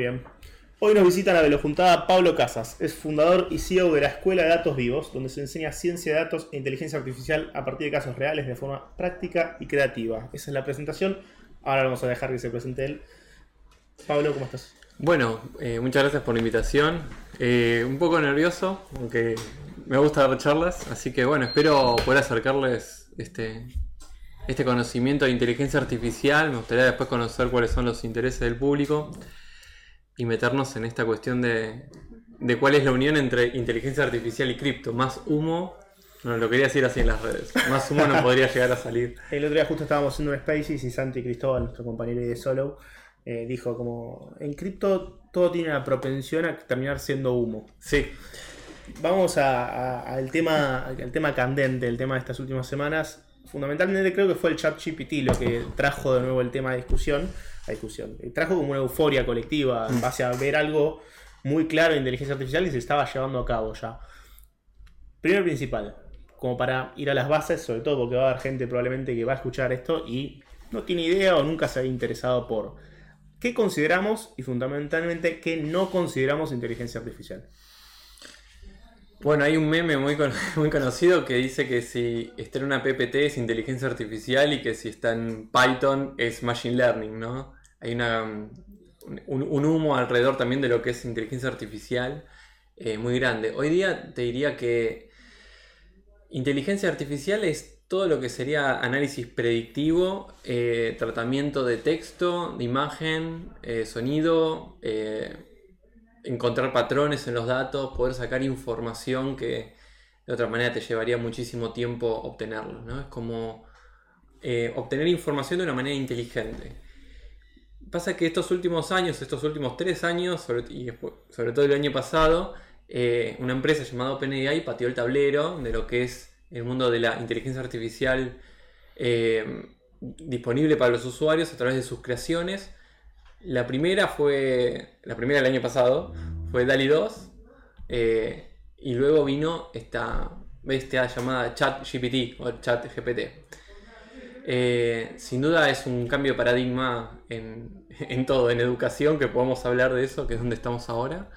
Bien. Hoy nos visita la velojuntada Pablo Casas. Es fundador y CEO de la Escuela de Datos Vivos, donde se enseña ciencia de datos e inteligencia artificial a partir de casos reales de forma práctica y creativa. Esa es la presentación. Ahora vamos a dejar que se presente él. Pablo, ¿cómo estás? Bueno, eh, muchas gracias por la invitación. Eh, un poco nervioso, aunque me gusta dar charlas, así que bueno, espero poder acercarles este, este conocimiento de inteligencia artificial. Me gustaría después conocer cuáles son los intereses del público y meternos en esta cuestión de, de cuál es la unión entre inteligencia artificial y cripto. Más humo, no lo quería decir así en las redes, más humo no podría llegar a salir. El otro día justo estábamos haciendo un Spaces y Santi Cristóbal, nuestro compañero de Solo, eh, dijo como en cripto todo tiene la propensión a terminar siendo humo. Sí. Vamos al tema, al tema candente, el tema de estas últimas semanas. Fundamentalmente creo que fue el chat GPT lo que trajo de nuevo el tema de discusión discusión. Trajo como una euforia colectiva en base a ver algo muy claro de inteligencia artificial y se estaba llevando a cabo ya. Primero principal, como para ir a las bases, sobre todo porque va a haber gente probablemente que va a escuchar esto y no tiene idea o nunca se ha interesado por qué consideramos y fundamentalmente qué no consideramos inteligencia artificial. Bueno, hay un meme muy, muy conocido que dice que si está en una PPT es inteligencia artificial y que si está en Python es machine learning, ¿no? hay una, un, humo alrededor también de lo que es inteligencia artificial eh, muy grande. Hoy día te diría que inteligencia artificial es todo lo que sería análisis predictivo, eh, tratamiento de texto, de imagen, eh, sonido, encontrar patrones en los datos, poder sacar información que de otra manera te llevaría muchísimo tiempo obtenerlo. ¿no? Es como obtener información de una manera inteligente pasa que estos últimos años, estos últimos tres años, sobre, y sobre todo el año pasado, eh, una empresa llamada OpenAI pateó el tablero de lo que es el mundo de la inteligencia artificial eh, disponible para los usuarios a través de sus creaciones. La primera fue, la primera del año pasado, fue DALI 2, eh, y luego vino esta bestia llamada ChatGPT o ChatGPT. Eh, sin duda es un cambio de paradigma en, todo, en educación, que podemos hablar de eso, que es donde estamos ahora.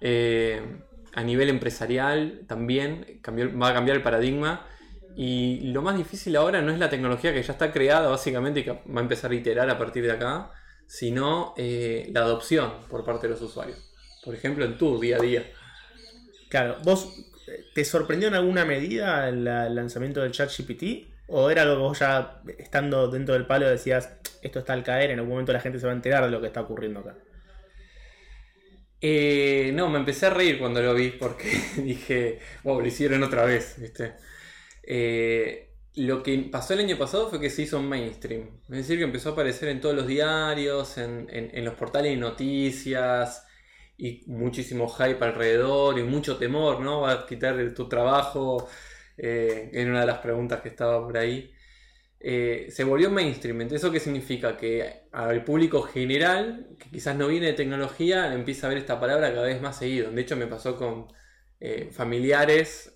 Eh, a nivel empresarial también va a cambiar el paradigma. Y lo más difícil ahora no es la tecnología que ya está creada básicamente y que va a empezar a iterar a partir de acá, sino eh, la adopción por parte de los usuarios. Por ejemplo, en tu día a día. Claro, ¿vos te sorprendió en alguna medida el lanzamiento del ChatGPT? ¿O era algo que vos ya estando dentro del palo decías, esto está al caer, en algún momento la gente se va a enterar de lo que está ocurriendo acá? Eh, no, me empecé a reír cuando lo vi porque dije, wow, lo hicieron otra vez, ¿viste? Eh, lo que pasó el año pasado fue que se hizo mainstream. Es decir, que empezó a aparecer en todos los diarios, en, los portales de noticias, y muchísimo hype alrededor, y mucho temor, ¿no? Va a quitar tu trabajo eh, en una de las preguntas que estaba por ahí, eh, se volvió mainstream. ¿Eso qué significa? Que al público general, que quizás no viene de tecnología, empieza a ver esta palabra cada vez más seguido. De hecho, me pasó con eh, familiares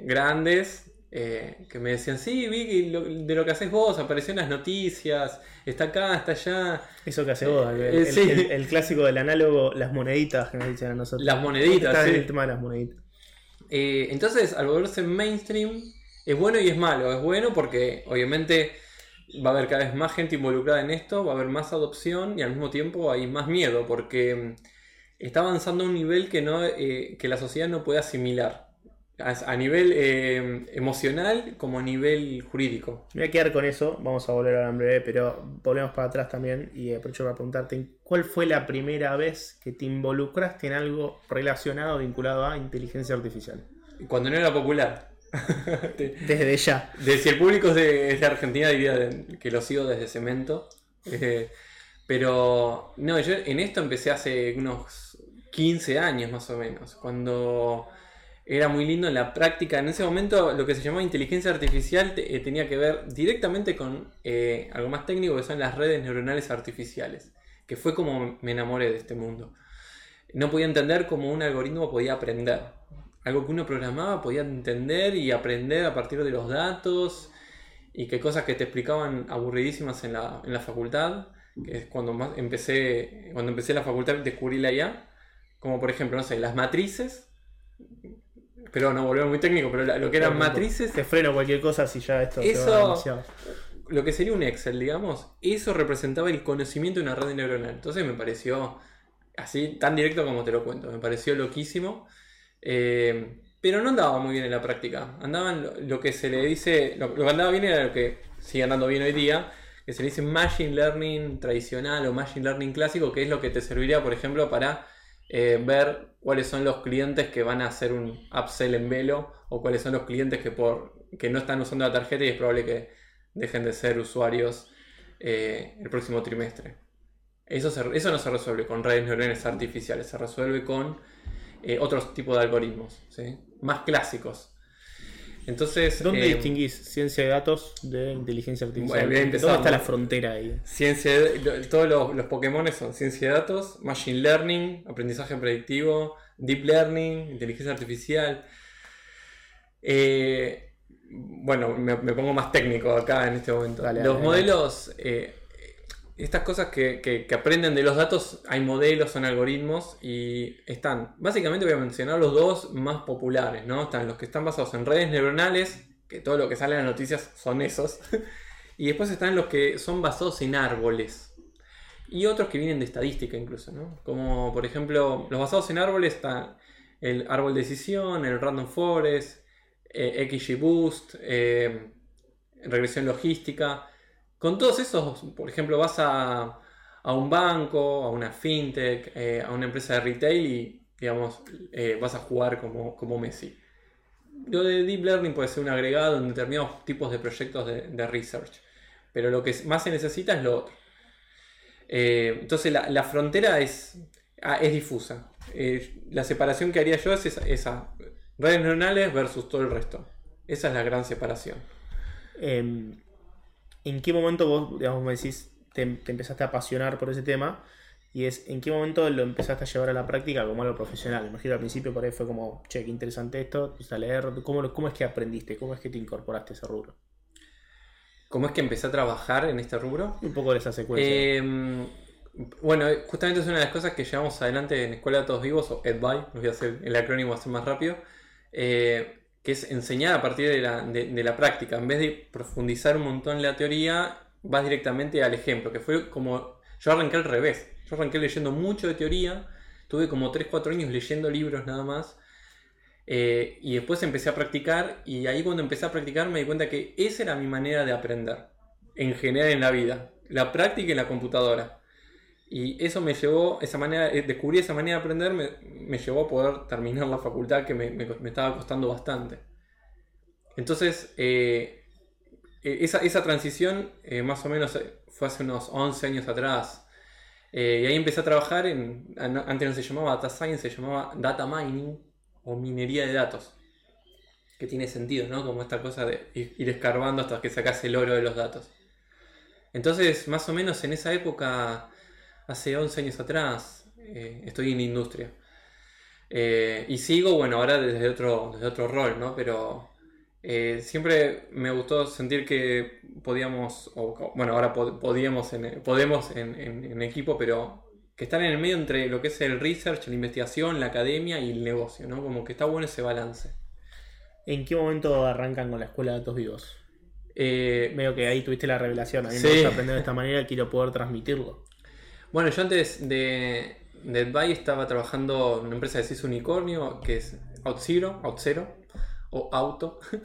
grandes que me decían, sí, vi de lo que haces vos, apareció en las noticias, está acá, está allá. Eso que hace vos, el, clásico del análogo, las moneditas que nos dicen a nosotros. Las moneditas, El tema de las moneditas. Eh, entonces, al volverse mainstream, es bueno y es malo. Es bueno porque obviamente va a haber cada vez más gente involucrada en esto, va a haber más adopción y al mismo tiempo hay más miedo porque mm, está avanzando a un nivel que, no, eh, que la sociedad no puede asimilar. A, nivel eh, emocional como a nivel jurídico. Me voy a quedar con eso, vamos a volver a en breve, pero volvemos para atrás también y aprovecho para preguntarte, ¿cuál fue la primera vez que te involucraste en algo relacionado, vinculado a inteligencia artificial? Cuando no era popular. desde ya. si el público es de, Argentina, diría que lo sigo desde Cemento. Eh, pero no, yo en esto empecé hace unos 15 años más o menos, cuando era muy lindo en la práctica. En ese momento lo que se llamaba inteligencia artificial eh, tenía que ver directamente con eh, algo más técnico que son las redes neuronales artificiales, que fue como me enamoré de este mundo. No podía entender cómo un algoritmo podía aprender. Algo que uno programaba podía entender y aprender a partir de los datos y que cosas que te explicaban aburridísimas en la, en la facultad que es cuando más empecé, cuando empecé la facultad descubrí la IA, como por ejemplo, no sé, las matrices, pero no volvemos muy técnico, pero la- lo que eran matrices, Te freno cualquier cosa si ya esto se Eso- va demasiado. lo que sería un Excel, digamos, eso representaba el conocimiento de una red neuronal. Entonces me pareció así, tan directo como te lo cuento, me pareció loquísimo. Eh, pero no andaba muy bien en la práctica. Andaban lo, lo que se le dice, lo, lo que andaba bien era lo que sigue andando bien hoy día, que se le dice Machine Learning tradicional o Machine Learning clásico, que es lo que te serviría, por ejemplo, para eh, ver cuáles son los clientes que van a hacer un upsell en velo o cuáles son los clientes que, por, que no están usando la tarjeta y es probable que dejen de ser usuarios eh, el próximo trimestre. Eso, eso no se resuelve con redes neuronales artificiales, se resuelve con eh, otros tipos de algoritmos, más clásicos. Entonces, ¿Dónde eh, distinguís ciencia de datos de inteligencia artificial? Bueno, ¿Dónde está la frontera ahí? Ciencia de- todos los, los Pokémon son ciencia de datos, machine learning, aprendizaje predictivo, deep learning, inteligencia artificial. Eh, bueno, me, me pongo más técnico acá en este momento. Dale, los dale, modelos, eh, estas cosas que, aprenden de los datos, hay modelos, son algoritmos y están, básicamente voy a mencionar los dos más populares, ¿no? Están los que están basados en redes neuronales, que todo lo que sale en las noticias son esos. Y después están los que son basados en árboles. Y otros que vienen de estadística incluso, ¿no? Como por ejemplo, los basados en árboles están el árbol de decisión, el random forest, eh, XGBoost, eh, regresión logística. Con todos esos, por ejemplo, vas a, a un banco, a una fintech, eh, a una empresa de retail y, digamos, eh, vas a jugar como, como Messi. Lo de Deep Learning puede ser un agregado en determinados tipos de proyectos de, research. Pero lo que más se necesita es lo otro. Eh, entonces la, la frontera es, ah, es difusa. La separación que haría yo es esa, redes neuronales versus todo el resto. Esa es la gran separación. Eh, ¿En qué momento vos, digamos, me decís, te, te empezaste a apasionar por ese tema? Y es, ¿en qué momento lo empezaste a llevar a la práctica como algo profesional? Imagino al principio por ahí fue como, che, qué interesante esto, empecé a leer. ¿Cómo, lo- ¿Cómo es que aprendiste? ¿Cómo es que te incorporaste a ese rubro? ¿Cómo es que empecé a trabajar en este rubro? Un poco de esa secuencia. Eh, bueno, justamente es una de las cosas que llevamos adelante en Escuela de Datos Vivos, o EdVi, voy a hacer el acrónimo a hacer más rápido, eh, que es enseñar a partir de la, de- la práctica. En vez de profundizar un montón en la teoría, vas directamente al ejemplo, que fue como yo arranqué al revés. Yo arranqué leyendo mucho de teoría, tuve como 3-4 años leyendo libros nada más, eh, y después empecé a practicar, y ahí cuando empecé a practicar me di cuenta que esa era mi manera de aprender, en general en la vida, la práctica en la computadora. Y eso me llevó, esa manera, eh, descubrí esa manera de aprender, me, me llevó a poder terminar la facultad que me, me- estaba costando bastante. Entonces, eh, eh, esa, esa transición más o menos fue hace unos 11 años atrás. Y ahí empecé a trabajar en, antes no se llamaba Data Science, se llamaba Data Mining o minería de datos. Que tiene sentido, ¿no? Como esta cosa de ir escarbando hasta que sacas el oro de los datos. Entonces, más o menos en esa época, hace 11 años atrás, eh, estoy en industria. Eh, y sigo, bueno, ahora desde otro, desde otro rol, ¿no? Pero eh, siempre me gustó sentir que podíamos, o, bueno, ahora pod- podíamos en- podemos en, en- en equipo, pero que están en el medio entre lo que es el research, la investigación, la academia y el negocio, ¿no? Como que está bueno ese balance. ¿En qué momento arrancan con la escuela de datos vivos? Eh, Medio que ahí tuviste la revelación. A mí Sí. me gusta aprender de esta manera, quiero poder transmitirlo. Bueno, yo antes de, de Advai estaba trabajando en una empresa de CIS Unicornio, que es OutZero, OutZero, o Auto.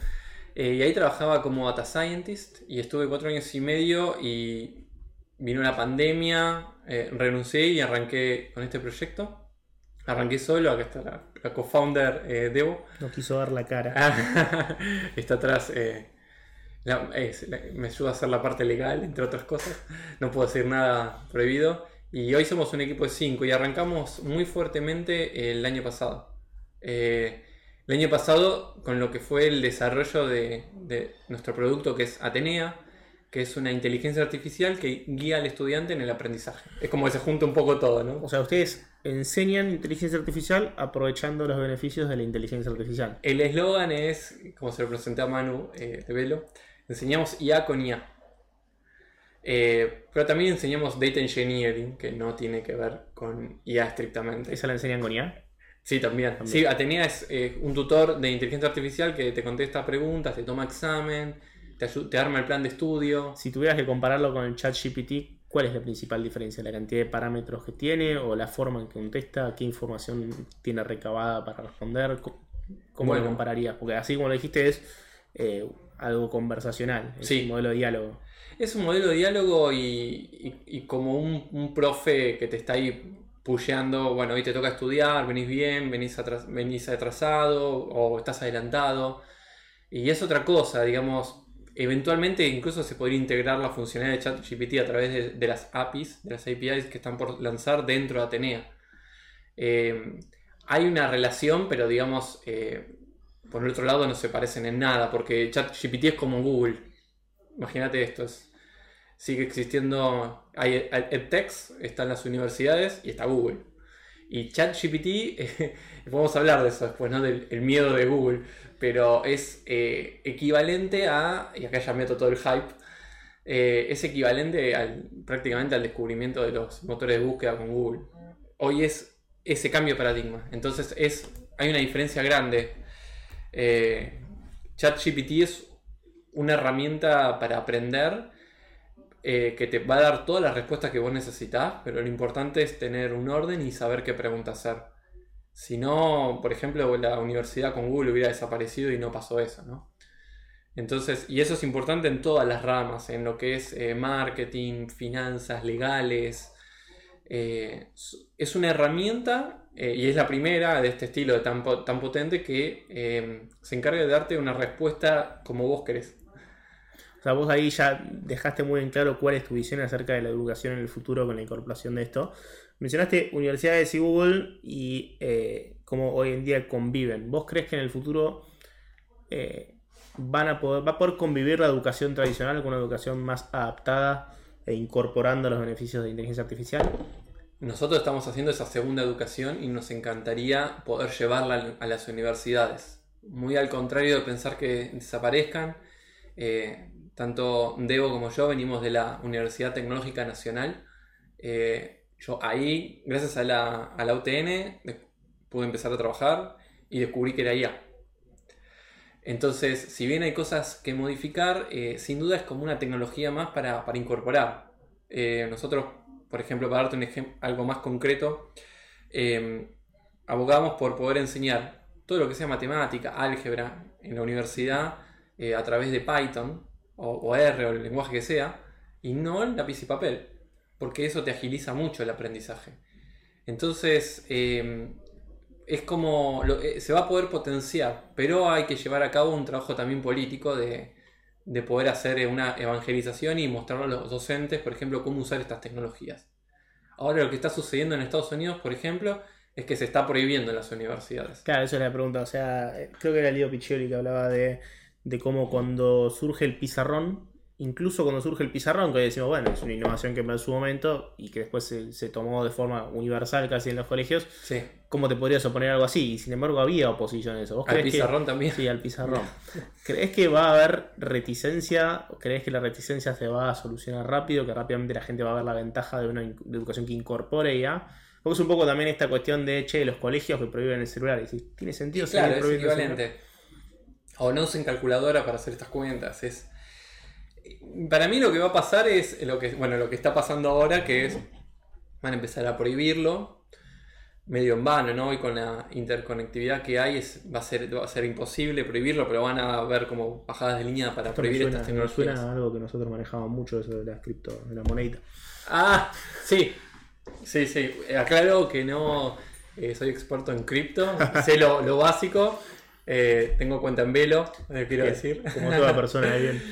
Eh, y ahí trabajaba como data scientist y estuve cuatro años y medio y vino la pandemia, eh, renuncié y arranqué con este proyecto. Arranqué solo, acá está la, la co-founder eh, Debo. No quiso dar la cara. Ah, está atrás. eh, la- es- la- me ayuda a hacer la parte legal, entre otras cosas. No puedo decir nada prohibido. Y hoy somos un equipo de 5 y arrancamos muy fuertemente el año pasado. Eh, el año pasado con lo que fue el desarrollo de, de nuestro producto que es Atenea, que es una inteligencia artificial que guía al estudiante en el aprendizaje. Es como que se junta un poco todo, ¿no? O sea, ustedes enseñan inteligencia artificial aprovechando los beneficios de la inteligencia artificial. El eslogan es, como se lo presenté a Manu eh, de Velo, enseñamos IA con IA. Eh, pero también enseñamos Data Engineering, que no tiene que ver con IA estrictamente. ¿Esa la enseñan con IA? Sí, también. Sí, Atenea es eh, un tutor de inteligencia artificial que te contesta preguntas, te toma examen, te, te arma el plan de estudio. Si tuvieras que compararlo con el chat GPT, ¿cuál es la principal diferencia? ¿La cantidad de parámetros que tiene o la forma en que contesta? ¿Qué información tiene recabada para responder? ¿Cómo lo compararías? Porque así como lo dijiste es eh, algo conversacional, es un modelo de diálogo. Es un modelo de diálogo y, como un, profe que te está ahí pusheando, bueno, hoy te toca estudiar, venís bien, venís, venís atrasado o estás adelantado. Y es otra cosa, digamos, eventualmente incluso se podría integrar la funcionalidad de ChatGPT a través de, las APIs, de las APIs que están por lanzar dentro de Atenea. Eh, hay una relación, pero digamos, eh, por el otro lado no se parecen en nada, porque ChatGPT es como Google. Imagínate esto, sigue existiendo, hay EdTex, está en las universidades y está Google. Y ChatGPT, podemos hablar de eso después, ¿no? Del miedo de Google, pero es eh, equivalente a, y acá ya meto todo el hype, eh, es equivalente al, prácticamente al descubrimiento de los motores de búsqueda con Google. Hoy es ese cambio de paradigma. Entonces es, hay una diferencia grande. Eh, ChatGPT es una herramienta para aprender eh, que te va a dar todas las respuestas que vos necesitas, pero lo importante es tener un orden y saber qué pregunta hacer. Si no, por ejemplo, la universidad con Google hubiera desaparecido y no pasó eso, ¿no? Entonces, y eso es importante en todas las ramas, en lo que es eh, marketing, finanzas, legales, eh, es una herramienta y es la primera de este estilo tan, potente que se encarga de darte una respuesta como vos querés. O sea, vos ahí ya dejaste muy en claro cuál es tu visión acerca de la educación en el futuro con la incorporación de esto. Mencionaste universidades y Google y cómo hoy en día conviven. ¿Vos crees que en el futuro van a poder, va a poder convivir la educación tradicional con una educación más adaptada e incorporando los beneficios de inteligencia artificial? Nosotros estamos haciendo esa segunda educación y nos encantaría poder llevarla a las universidades. Muy al contrario de pensar que desaparezcan, eh, tanto Debo como yo venimos de la Universidad Tecnológica Nacional. Eh, yo ahí, gracias a la, UTN, pude empezar a trabajar y descubrí que era IA. Entonces, si bien hay cosas que modificar, eh, sin duda es como una tecnología más para, para incorporar. nosotros por ejemplo, para darte un ejemplo, algo más concreto, em, abogamos por poder enseñar todo lo que sea matemática, álgebra en la universidad eh, a través de Python o, R o el lenguaje que sea, y no en lápiz y papel, porque eso te agiliza mucho el aprendizaje. Entonces, em, es como eh, se va a poder potenciar, pero hay que llevar a cabo un trabajo también político de, de poder hacer eh, una evangelización y mostrar a los docentes, por ejemplo, cómo usar estas tecnologías. Ahora lo que está sucediendo en Estados Unidos, por ejemplo, es que se está prohibiendo en las universidades. Claro, eso es la pregunta. O sea, eh, creo que era Leo Piccioli que hablaba de, de cómo cuando surge el pizarrón, incluso cuando surge el pizarrón, que decimos, bueno, es una innovación que en su momento y que después se, tomó de forma universal casi en los colegios, sí. ¿cómo te podrías oponer algo así? Y sin embargo había oposición a eso. ¿Vos ¿Al pizarrón también? Sí, al pizarrón. ¿Crees que va a haber reticencia? ¿Crees que la reticencia se va a solucionar rápido? ¿Que rápidamente la gente va a ver la ventaja de una educación que incorpore ya? Porque es un poco también esta cuestión de, che, los colegios que prohíben el celular. Y ¿tiene sentido? claro, es equivalente. O no usen calculadora para hacer estas cuentas. Es para mí lo que va a pasar es lo que, bueno, lo que está pasando ahora, que es van a empezar a prohibirlo, medio en vano, ¿no? Y con la interconectividad que hay es, va, a ser, va a ser imposible prohibirlo, pero van a haber como bajadas de línea para prohibir estas tecnologías. suena algo que nosotros manejamos mucho, eso de la cripto, de la moneda. Ah, sí, sí, sí. Aclaro que no eh, soy experto en cripto, sé lo, lo básico. Eh, tengo cuenta en Velo, eh, quiero decir. Como toda persona de bien.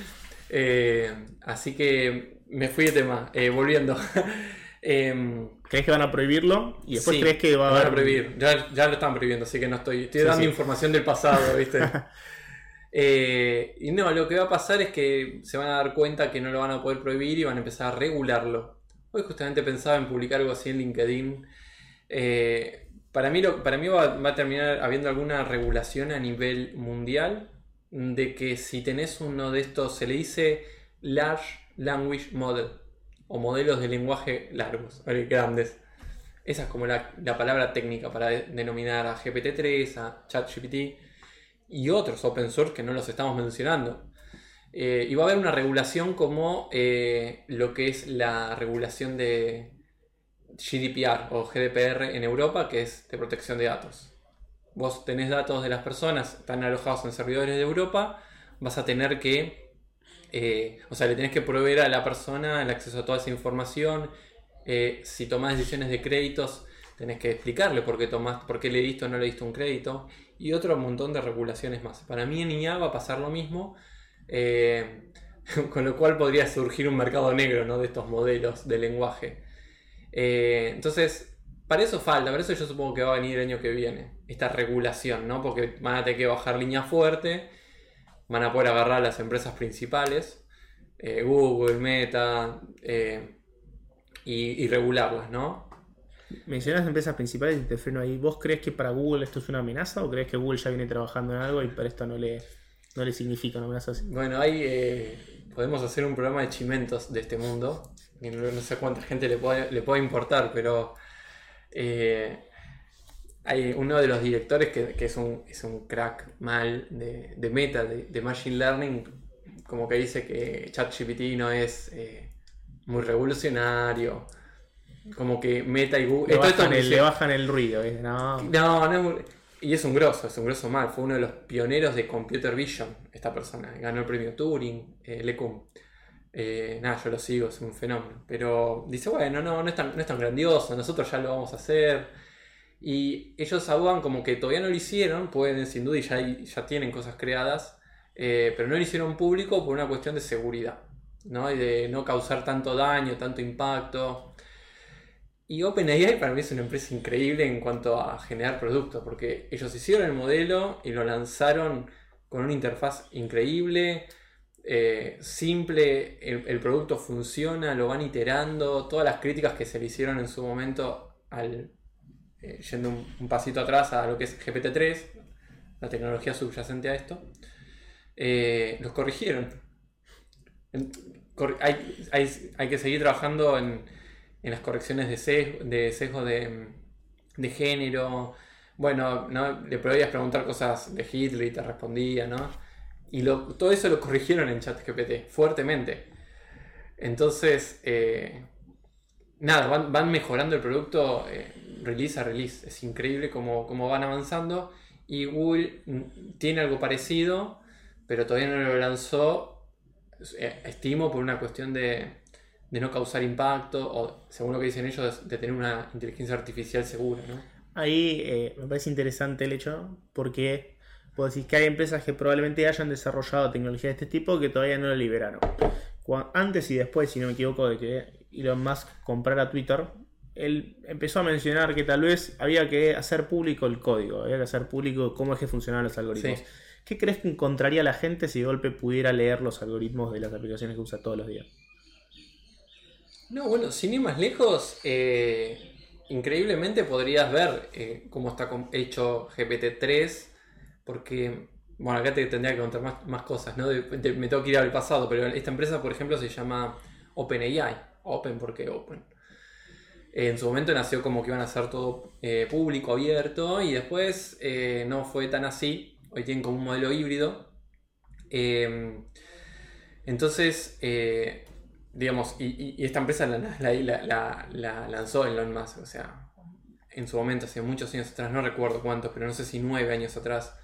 Eh, así que me fui de tema. Volviendo. Em, ¿Crees que van a prohibirlo? Y después crees que va a, haber... prohibir. Ya, lo están prohibiendo, así que no estoy. Estoy dando información del pasado, ¿viste? Y no, lo que va a pasar es que se van a dar cuenta que no lo van a poder prohibir y van a empezar a regularlo. Hoy justamente pensaba en publicar algo así en LinkedIn. Para mí, va, a terminar habiendo alguna regulación a nivel mundial de que si tenés uno de estos, se le dice large Language Model o modelos de lenguaje largos, grandes. Esa es como la, palabra técnica para denominar a GPT-3, a ChatGPT y otros open source que no los estamos mencionando. Eh, y va a haber una regulación como eh, lo que es la regulación de GDPR o GDPR en Europa, que es de protección de datos. Vos tenés datos de las personas, están alojados en servidores de Europa, vas a tener que, eh, o sea, le tenés que proveer a la persona el acceso a toda esa información. si tomás decisiones de créditos, tenés que explicarle por qué, tomás, por qué le diste o no le diste un crédito. Y otro montón de regulaciones más. Para mí en IA va a pasar lo mismo eh, con lo cual podría surgir un mercado negro ¿no? de estos modelos de lenguaje. Eh, entonces, para eso falta, para eso yo supongo que va a venir el año que viene, esta regulación, ¿no? porque van a tener que bajar línea fuerte, van a poder agarrar a las empresas principales, eh, Google, Meta, y, regularlas, ¿no? Mencionas empresas principales y te freno ahí. ¿Vos crees que para Google esto es una amenaza o crees que Google ya viene trabajando en algo y para esto no le, no le significa, no me así. Bueno, hay, eh, podemos hacer un programa de chimentos de este mundo. no, sé cuánta gente le puede, le puede importar, pero eh, hay uno de los directores que, es, un, es, un, crack mal de, meta, de, machine learning, como que dice que ChatGPT no es eh, muy revolucionario. Como que Meta y Google. Le, bajan, el, le bajan el ruido. No, no, no es muy. Y es un grosso, es un grosso mal. Fue uno de los pioneros de Computer Vision, esta persona. Ganó el premio Turing, eh, Lecum. Eh, nada, yo lo sigo, es un fenómeno. Pero dice, bueno, no, no es, tan, no es tan grandioso, nosotros ya lo vamos a hacer. Y ellos abogan como que todavía no lo hicieron, pueden sin duda y ya, ya tienen cosas creadas, eh, pero no lo hicieron público por una cuestión de seguridad, ¿no? Y de no causar tanto daño, tanto impacto. Y OpenAI para mí es una empresa increíble en cuanto a generar productos, porque ellos hicieron el modelo y lo lanzaron con una interfaz increíble, eh, simple, el, producto funciona, lo van iterando, todas las críticas que se le hicieron en su momento al, eh, yendo un, pasito atrás a lo que es GPT-3, la tecnología subyacente a esto, eh, los corrigieron. hay que seguir trabajando en en las correcciones de sesgo de, sesgo de, género. Bueno, ¿no? le podías preguntar cosas de Hitler y te respondía, ¿no? Y todo eso lo corrigieron en ChatGPT, fuertemente. Entonces, eh, nada, van, mejorando el producto eh, release a release. Es increíble cómo, cómo, van avanzando. Y Google mm, tiene algo parecido, pero todavía no lo lanzó, eh, estimo, por una cuestión de, de no causar impacto, o según lo que dicen ellos, de, tener una inteligencia artificial segura, ¿no? Ahí eh, me parece interesante el hecho, porque puedo decir que hay empresas que probablemente hayan desarrollado tecnología de este tipo que todavía no lo liberaron. antes y después, si no me equivoco, de que Elon Musk comprara Twitter, él empezó a mencionar que tal vez había que hacer público el código, había que hacer público cómo es que funcionaban los algoritmos. ¿Qué crees que encontraría la gente si de golpe pudiera leer los algoritmos de las aplicaciones que usa todos los días? No, bueno, sin ir más lejos, eh, increíblemente podrías ver eh, cómo está hecho GPT-3, porque, bueno, acá te tendría que contar más, cosas, ¿no? me tengo que ir al pasado, pero esta empresa, por ejemplo, se llama OpenAI, Open porque Open. en su momento nació como que iban a ser todo eh, público, abierto, y después no fue tan así, hoy tienen como un modelo híbrido. entonces, digamos, y, esta empresa la, lanzó en Elon Musk, o sea, en su momento, hace muchos años atrás, no recuerdo cuántos, pero no sé si nueve años atrás,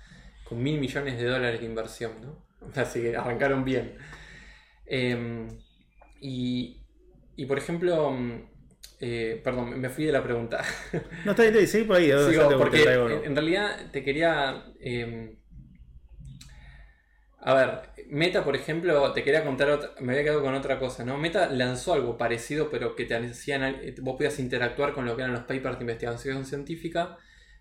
con mil millones de dólares de inversión, ¿no? Así que arrancaron bien. Em, y, y, por ejemplo, mm, eh, perdón, me fui de la pregunta. No, está bien, sí, por ahí. porque en, realidad te quería... Em, a ver, Meta, por ejemplo, te quería contar, me había quedado con otra cosa, ¿no? Meta lanzó algo parecido, pero que te hacían, vos podías interactuar con lo que eran los papers de investigación científica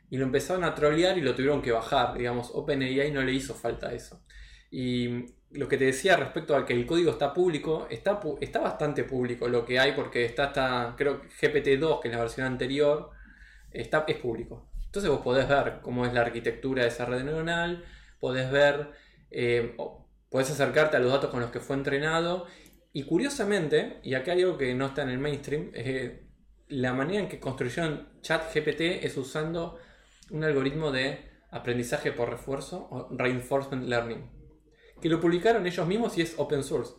y lo empezaron a trolear y lo tuvieron que bajar, digamos, OpenAI no le hizo falta eso. Y lo que te decía respecto a que el código está público, está, está bastante público lo que hay porque está hasta, creo GPT-2, que es la versión anterior, está, es público. Entonces vos podés ver cómo es la arquitectura de esa red neuronal, podés ver eh, puedes acercarte a los datos con los que fue entrenado Y curiosamente, y acá hay algo que no está en el mainstream, eh, la manera en que construyeron ChatGPT es usando un algoritmo de aprendizaje por refuerzo o reinforcement learning, que lo publicaron ellos mismos y es open source.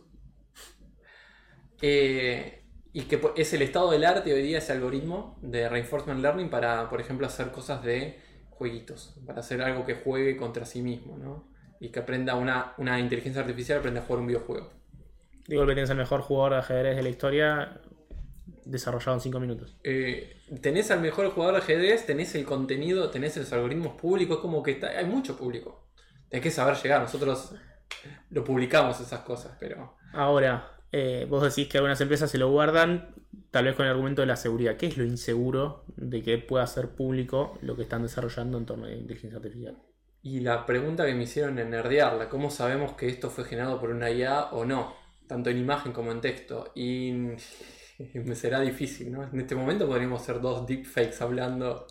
Eh, y que es el estado del arte hoy día ese algoritmo de reinforcement learning para, por ejemplo, hacer cosas de jueguitos, para hacer algo que juegue contra sí mismo, ¿no? Y que aprenda una, una inteligencia artificial, aprenda a jugar un videojuego. Digo que tienes el mejor jugador de ajedrez de la historia desarrollado en 5 minutos. Eh, tenés al mejor jugador de ajedrez, tenés el contenido, tenés los algoritmos públicos, como que está, hay mucho público. Hay que saber llegar, nosotros lo publicamos esas cosas, pero... Ahora, eh, vos decís que algunas empresas se lo guardan, tal vez con el argumento de la seguridad. ¿Qué es lo inseguro de que pueda ser público lo que están desarrollando en torno a la inteligencia artificial? Y la pregunta que me hicieron en Nerdearla, ¿cómo sabemos que esto fue generado por una IA o no? Tanto en imagen como en texto. Y me será difícil, ¿no? En este momento podríamos ser dos deepfakes hablando.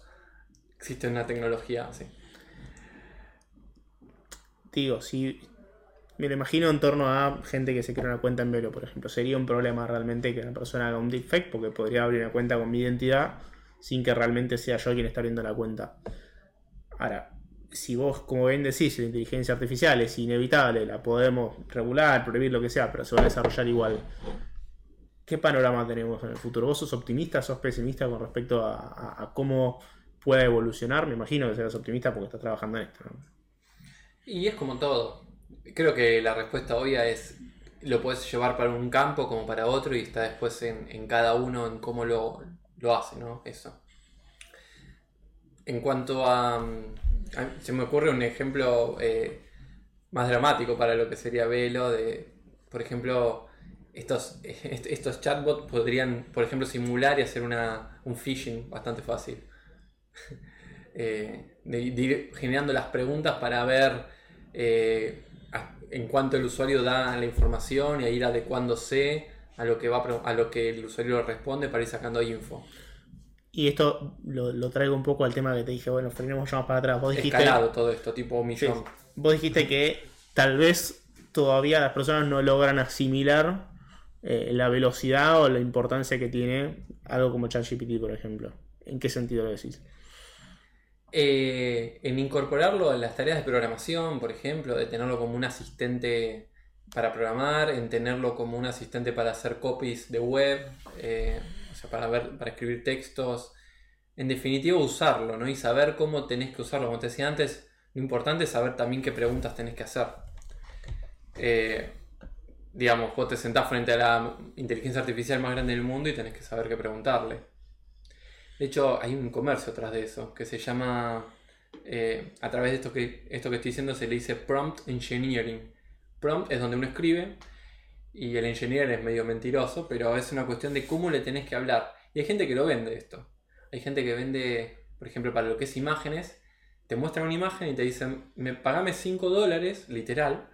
Existe una tecnología así. Digo, si me lo imagino en torno a gente que se crea una cuenta en Velo, por ejemplo. Sería un problema realmente que una persona haga un deepfake porque podría abrir una cuenta con mi identidad sin que realmente sea yo quien está abriendo la cuenta. Ahora, si vos, como bien decís, la inteligencia artificial es inevitable, la podemos regular, prohibir, lo que sea, pero se va a desarrollar igual. ¿Qué panorama tenemos en el futuro? ¿Vos sos optimista, sos pesimista con respecto a, cómo pueda evolucionar? Me imagino que serás optimista porque estás trabajando en esto. Y es como todo. Creo que la respuesta obvia es lo puedes llevar para un campo como para otro y está después en, cada uno en cómo lo, hace, ¿no? Eso. En cuanto a, Se me ocurre un ejemplo eh, más dramático para lo que sería Velo, de, por ejemplo, estos, estos chatbots podrían, por ejemplo, simular y hacer una, un phishing bastante fácil. Eh, de, ir generando las preguntas para ver eh, en cuanto el usuario da la información y a ir adecuándose a lo que, va a lo que el usuario responde para ir sacando info. Y esto lo, traigo un poco al tema que te dije, bueno, frenemos ya más para atrás. Vos dijiste, Escalado todo esto, tipo millón. vos dijiste que tal vez todavía las personas no logran asimilar eh, la velocidad o la importancia que tiene algo como ChatGPT, por ejemplo. ¿En qué sentido lo decís? Eh, en incorporarlo en las tareas de programación, por ejemplo, de tenerlo como un asistente para programar, en tenerlo como un asistente para hacer copies de web, eh, para, escribir textos. En definitiva, usarlo, ¿no? Y saber cómo tenés que usarlo. Como te decía antes, lo importante es saber también qué preguntas tenés que hacer digamos, vos te sentás frente a la inteligencia artificial más grande del mundo y tenés que saber qué preguntarle. De hecho, hay un comercio atrás de eso que se llama, eh, a través de esto que, esto que estoy diciendo, se le dice prompt engineering. Prompt es donde uno escribe y el engineer es medio mentiroso, pero es una cuestión de cómo le tenés que hablar. Y hay gente que lo vende esto. Hay gente que vende, por ejemplo, para lo que es imágenes, te muestran una imagen y te dicen, me, pagame 5 dólares, literal,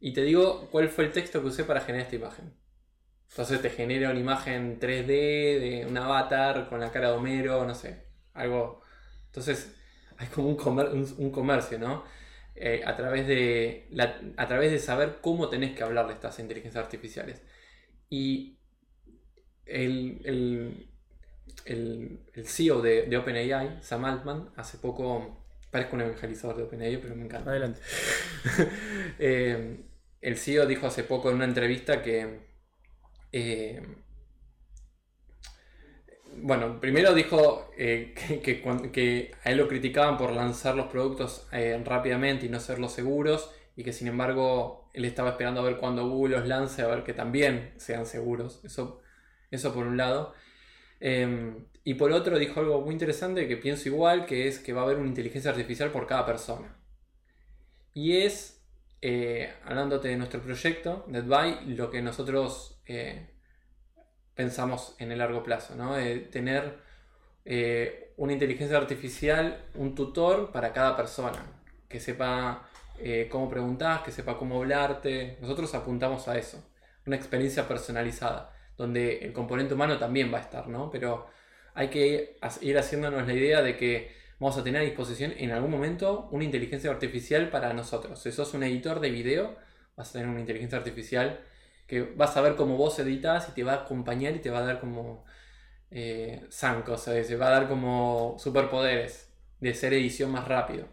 y te digo cuál fue el texto que usé para generar esta imagen. Entonces te genera una imagen 3D de un avatar con la cara de Homero, no sé, algo. Entonces hay como un, comercio, ¿no? Eh, a, través de a través de saber cómo tenés que hablarle a estas inteligencias artificiales. Y el, el, el, CEO de, de OpenAI, Sam Altman, hace poco Parezco un evangelizador de OpenAI, pero me encanta. Adelante. Eh, el CEO dijo hace poco en una entrevista que. Eh, bueno, primero dijo eh, que, a él lo criticaban por lanzar los productos rápidamente y no serlos seguros, y que sin embargo él estaba esperando a ver cuando Google los lance, a ver que también sean seguros. Eso, eso por un lado. Y por otro dijo algo muy interesante que pienso igual, que es que va a haber una inteligencia artificial por cada persona. Y es, eh, hablándote de nuestro proyecto, NetBuy, lo que nosotros eh, pensamos en el largo plazo, ¿no? De tener eh, una inteligencia artificial, un tutor para cada persona, que sepa cómo preguntar, que sepa cómo hablarte. Nosotros apuntamos a eso, una experiencia personalizada, donde el componente humano también va a estar, ¿no? Pero hay que ir haciéndonos la idea de que vamos a tener a disposición en algún momento una inteligencia artificial para nosotros. Si sos un editor de video, vas a tener una inteligencia artificial que vas a ver cómo vos editas y te va a acompañar y te va a dar como eh, zancos, o se va a dar como superpoderes de ser edición más rápido.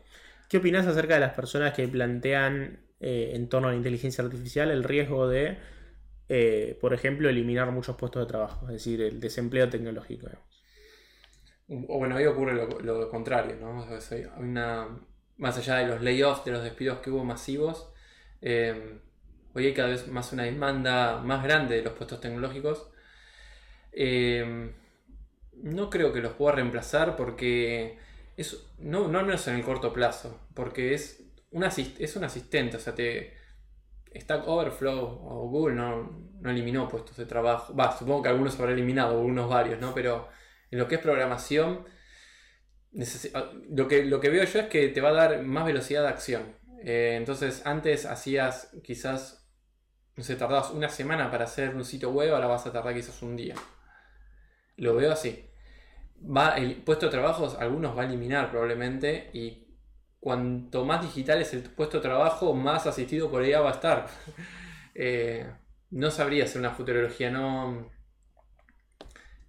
¿Qué opinas acerca de las personas que plantean eh, en torno a la inteligencia artificial el riesgo de, eh, por ejemplo, eliminar muchos puestos de trabajo, es decir, el desempleo tecnológico? O bueno, ahí ocurre lo, contrario, ¿no? una, más allá de los layoffs, de los despidos que hubo masivos, eh, hoy hay cada vez más una demanda más grande de los puestos tecnológicos. no creo que los pueda reemplazar porque es, no, no menos en el corto plazo, porque es un, es un asistente, o sea, te, Stack Overflow o Google no, no eliminó puestos de trabajo. Va, supongo que algunos habrá eliminado, algunos varios, ¿no? Pero en lo que es programación, ah, lo que, lo que veo yo es que te va a dar más velocidad de acción. Eh, entonces, antes hacías quizás, no sé, tardabas una semana para hacer un sitio web, ahora vas a tardar quizás un día. Lo veo así va, el puesto de trabajo, algunos va a eliminar probablemente y cuanto más digital es el puesto de trabajo, más asistido por ella va a estar. Eh, no sabría hacer una futurología, no,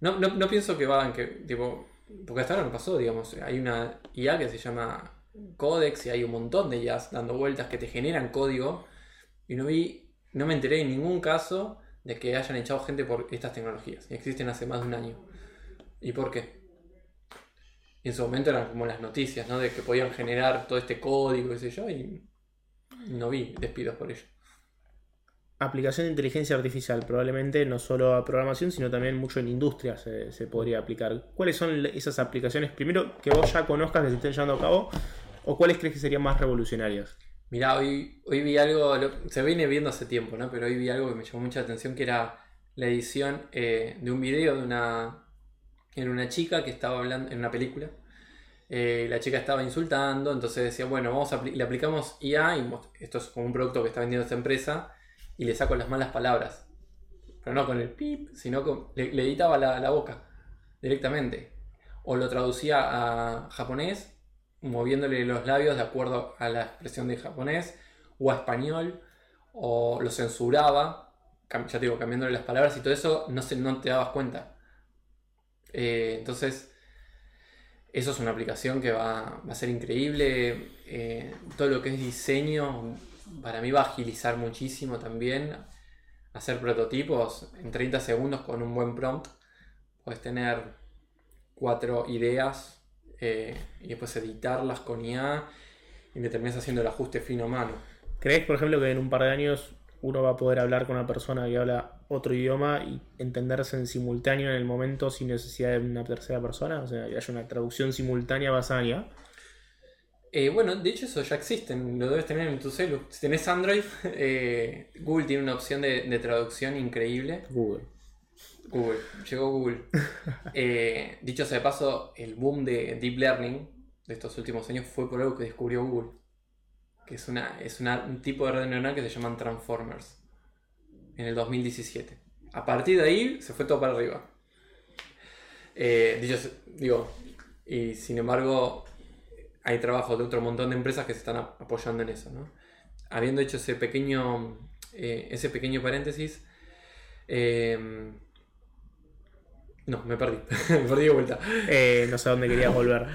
no, pienso que va, que, tipo, porque hasta ahora no pasó, digamos, hay una IA que se llama Codex y hay un montón de IAs dando vueltas que te generan código y no vi, no me enteré en ningún caso de que hayan echado gente por estas tecnologías. Existen hace más de un año. ¿Y por qué? en su momento eran como las noticias, ¿no? De que podían generar todo este código, qué sé yo, y no vi despidos por ello. Aplicación de inteligencia artificial, probablemente no solo a programación, sino también mucho en industria se, podría aplicar. ¿Cuáles son esas aplicaciones, primero, que vos ya conozcas que se estén llevando a cabo, o cuáles crees que serían más revolucionarias? Mirá, hoy, hoy vi algo, se viene viendo hace tiempo, ¿no? Pero hoy vi algo que me llamó mucha atención, que era la edición eh, de un video de una era una chica que estaba hablando en una película. Eh, la chica estaba insultando, entonces decía, bueno, vamos a le aplicamos IA y esto es como un producto que está vendiendo esta empresa y le saco las malas palabras. Pero no con el pip, sino con, le, editaba la, boca directamente. O lo traducía a japonés, moviéndole los labios de acuerdo a la expresión de japonés, o a español, o lo censuraba, ya te digo, cambiándole las palabras y todo eso no, se, no te dabas cuenta. Eh, entonces, eso es una aplicación que va, a ser increíble. Eh, todo lo que es diseño, para mí va a agilizar muchísimo también. Hacer prototipos en 30 segundos con un buen prompt. Puedes tener cuatro ideas eh, y después editarlas con IA y me terminas haciendo el ajuste fino a mano. ¿Crees, por ejemplo, que en un par de años uno va a poder hablar con una persona que habla otro idioma y entenderse en simultáneo en el momento sin necesidad de una tercera persona, o sea, que haya una traducción simultánea basada en eh, bueno, de hecho eso ya existe, lo debes tener en tu celu. Si tenés Android, eh, Google tiene una opción de, traducción increíble. Google. Google, llegó Google. Eh, dicho sea de paso, el boom de Deep Learning de estos últimos años fue por algo que descubrió Google. Que es, una, es un tipo de red neuronal que se llaman Transformers en el 2017. A partir de ahí se fue todo para arriba. Eh, digo, y sin embargo hay trabajo de otro montón de empresas que se están apoyando en eso. ¿no? Habiendo hecho ese pequeño, eh, ese pequeño paréntesis, eh, no, me perdí, me perdí de vuelta. no sé a dónde querías volver.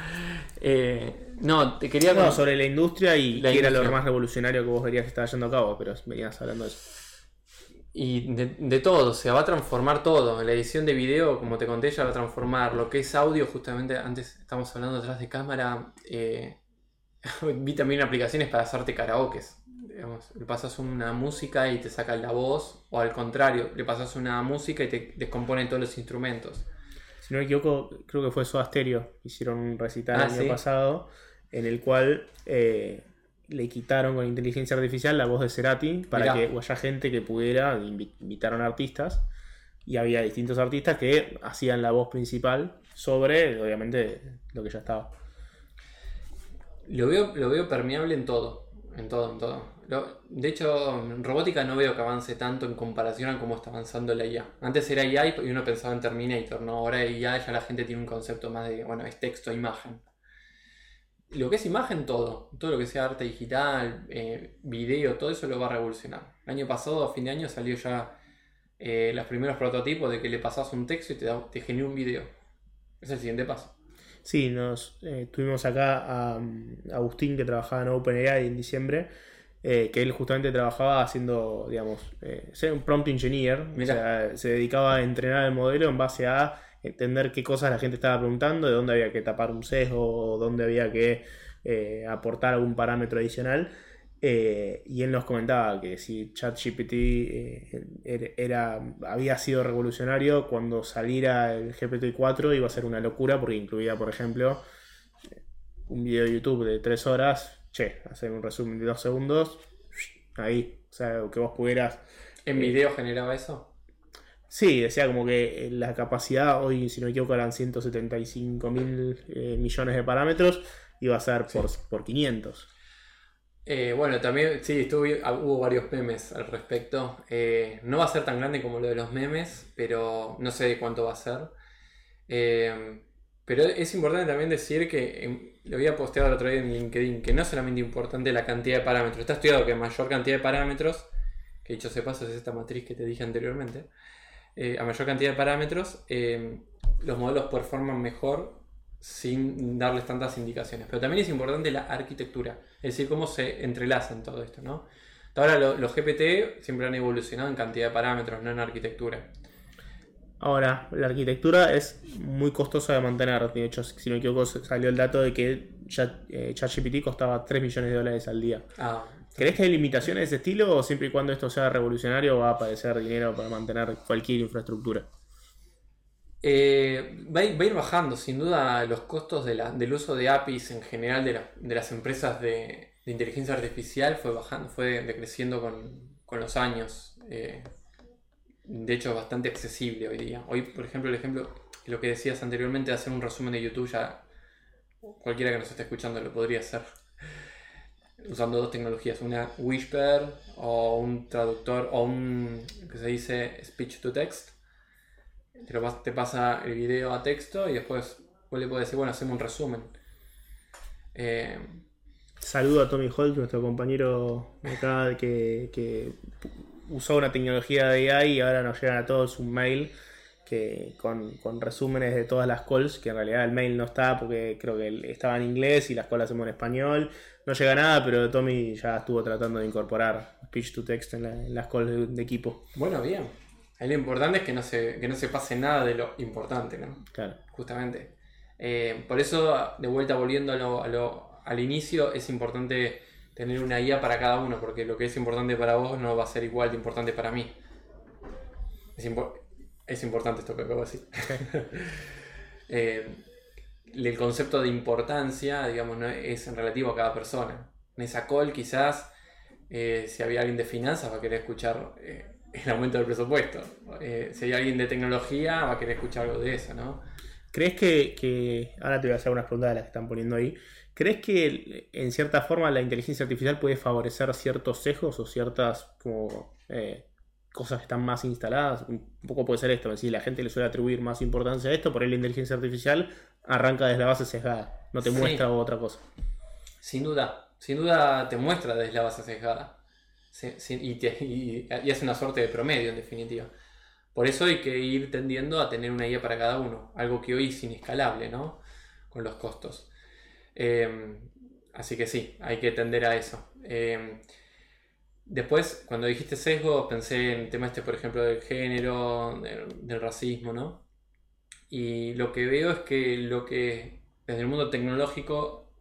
no, te quería... No, sobre la industria y qué era lo más revolucionario que vos verías que estaba yendo a cabo, pero venías hablando de eso. Y de, todo, o sea, va a transformar todo. La edición de video, como te conté, ya va a transformar. Lo que es audio, justamente antes estamos hablando detrás de cámara. Eh, vi también aplicaciones para hacerte karaokes. Le pasas una música y te saca la voz, o al contrario, le pasas una música y te descompone todos los instrumentos. Si no me equivoco, creo que fue Soda Stereo. Hicieron un recital ah, el año pasado en el cual eh, le quitaron con inteligencia artificial la voz de Cerati para que haya gente que pudiera, invitaron artistas y había distintos artistas que hacían la voz principal sobre, obviamente, lo que ya estaba. Lo veo, lo veo permeable en todo, en todo, en todo. De hecho, en robótica no veo que avance tanto en comparación a cómo está avanzando la IA. Antes era IA y uno pensaba en Terminator, ¿no? Ahora IA ya la gente tiene un concepto más de, bueno, es texto, imagen lo que es imagen, todo. Todo lo que sea arte digital, eh, video, todo eso lo va a revolucionar. El año pasado, a fin de año, salió ya eh, los primeros prototipos de que le pasas un texto y te, da, genera un video. Es el siguiente paso. Sí, nos eh, tuvimos acá a, um, Agustín que trabajaba en OpenAI en diciembre, eh, que él justamente trabajaba haciendo, digamos, eh, ser un prompt engineer, o sea, se dedicaba a entrenar el modelo en base a entender qué cosas la gente estaba preguntando, de dónde había que tapar un sesgo, dónde había que aportar algún parámetro adicional. Eh, y él nos comentaba que si ChatGPT eh, era, había sido revolucionario, cuando saliera el GPT-4 iba a ser una locura porque incluía, por ejemplo, un video de YouTube de 3 horas, che, hacer un resumen de 2 segundos, ahí, o sea, que vos pudieras... ¿En eh, video generaba eso? Sí, decía como que la capacidad, hoy si no me equivoco eran 175 mil millones de parámetros, iba a ser por, por 500. Eh, bueno, también, sí, ah, hubo varios memes al respecto. Eh, no va a ser tan grande como lo de los memes, pero no sé cuánto va a ser. Eh, pero es importante también decir que lo había posteado el otro día en LinkedIn, que no es solamente importante la cantidad de parámetros. Está estudiado que mayor cantidad de parámetros, que dicho se paso es esta matriz que te dije anteriormente, a mayor cantidad de parámetros, los modelos performan mejor sin darles tantas indicaciones. Pero también es importante la arquitectura, es decir, cómo se entrelazan todo esto, ¿no? Ahora los GPT siempre han evolucionado en cantidad de parámetros, no en arquitectura. Ahora, la arquitectura es muy costosa de mantener. De hecho, si no me equivoco, salió el dato de que eh, ChatGPT costaba 3 millones de dólares al día. Ah, ¿Crees que hay limitaciones de ese estilo o siempre y cuando esto sea revolucionario va a aparecer dinero para mantener cualquier infraestructura? Eh, va, a ir, bajando, sin duda, los costos del uso de APIs en general de, las empresas de, inteligencia artificial fue bajando, fue decreciendo con, los años. Eh, de hecho, bastante accesible hoy día. Hoy, por ejemplo, el ejemplo, lo que decías anteriormente de hacer un resumen de YouTube, ya cualquiera que nos esté escuchando lo podría hacer. Usando dos tecnologías, una Whisper o un traductor o un que se dice speech to text te, pasa el video a texto y después vos le puedes decir, bueno, hacemos un resumen. Eh, Saludo a Tommy Holt, nuestro compañero acá que, usó una tecnología de AI y ahora nos llegan a todos un mail que con, resúmenes de todas las calls, que en realidad el mail no está porque creo que estaba en inglés y las calls hacemos en español. No llega nada, pero Tommy ya estuvo tratando de incorporar speech to text en, las calls de equipo. Bueno, bien. Ahí lo importante es que no se, no se pase nada de lo importante, ¿no? Claro. Justamente. Eh, por eso, de vuelta volviendo a lo, al inicio, es importante tener una guía para cada uno, porque lo que es importante para vos no va a ser igual de importante para mí. Es, importante esto que acabo de decir. Eh, el concepto de importancia, digamos, no es relativo a cada persona. En esa call quizás, eh, si había alguien de finanzas, va a querer escuchar el aumento del presupuesto. Eh, si hay alguien de tecnología, va a querer escuchar algo de eso, ¿no? ¿Crees que, ahora te voy a hacer unas preguntas de las que están poniendo ahí, ¿crees que en cierta forma la inteligencia artificial puede favorecer ciertos sesgos o ciertas como, eh, cosas que están más instaladas? Un poco puede ser esto, si la gente le suele atribuir más importancia a esto, por ahí la inteligencia artificial arranca desde la base sesgada, no te muestra otra cosa. Sin duda, sin duda te muestra desde la base sesgada y, es una suerte de promedio en definitiva. Por eso hay que ir tendiendo a tener una guía para cada uno, algo que hoy es inescalable, ¿no? Con los costos. Em, así que sí, hay que tender a eso. Em, después, cuando dijiste sesgo, pensé en el tema este, por ejemplo, del género, del, racismo, ¿no? Y lo que veo es que lo que desde el mundo tecnológico,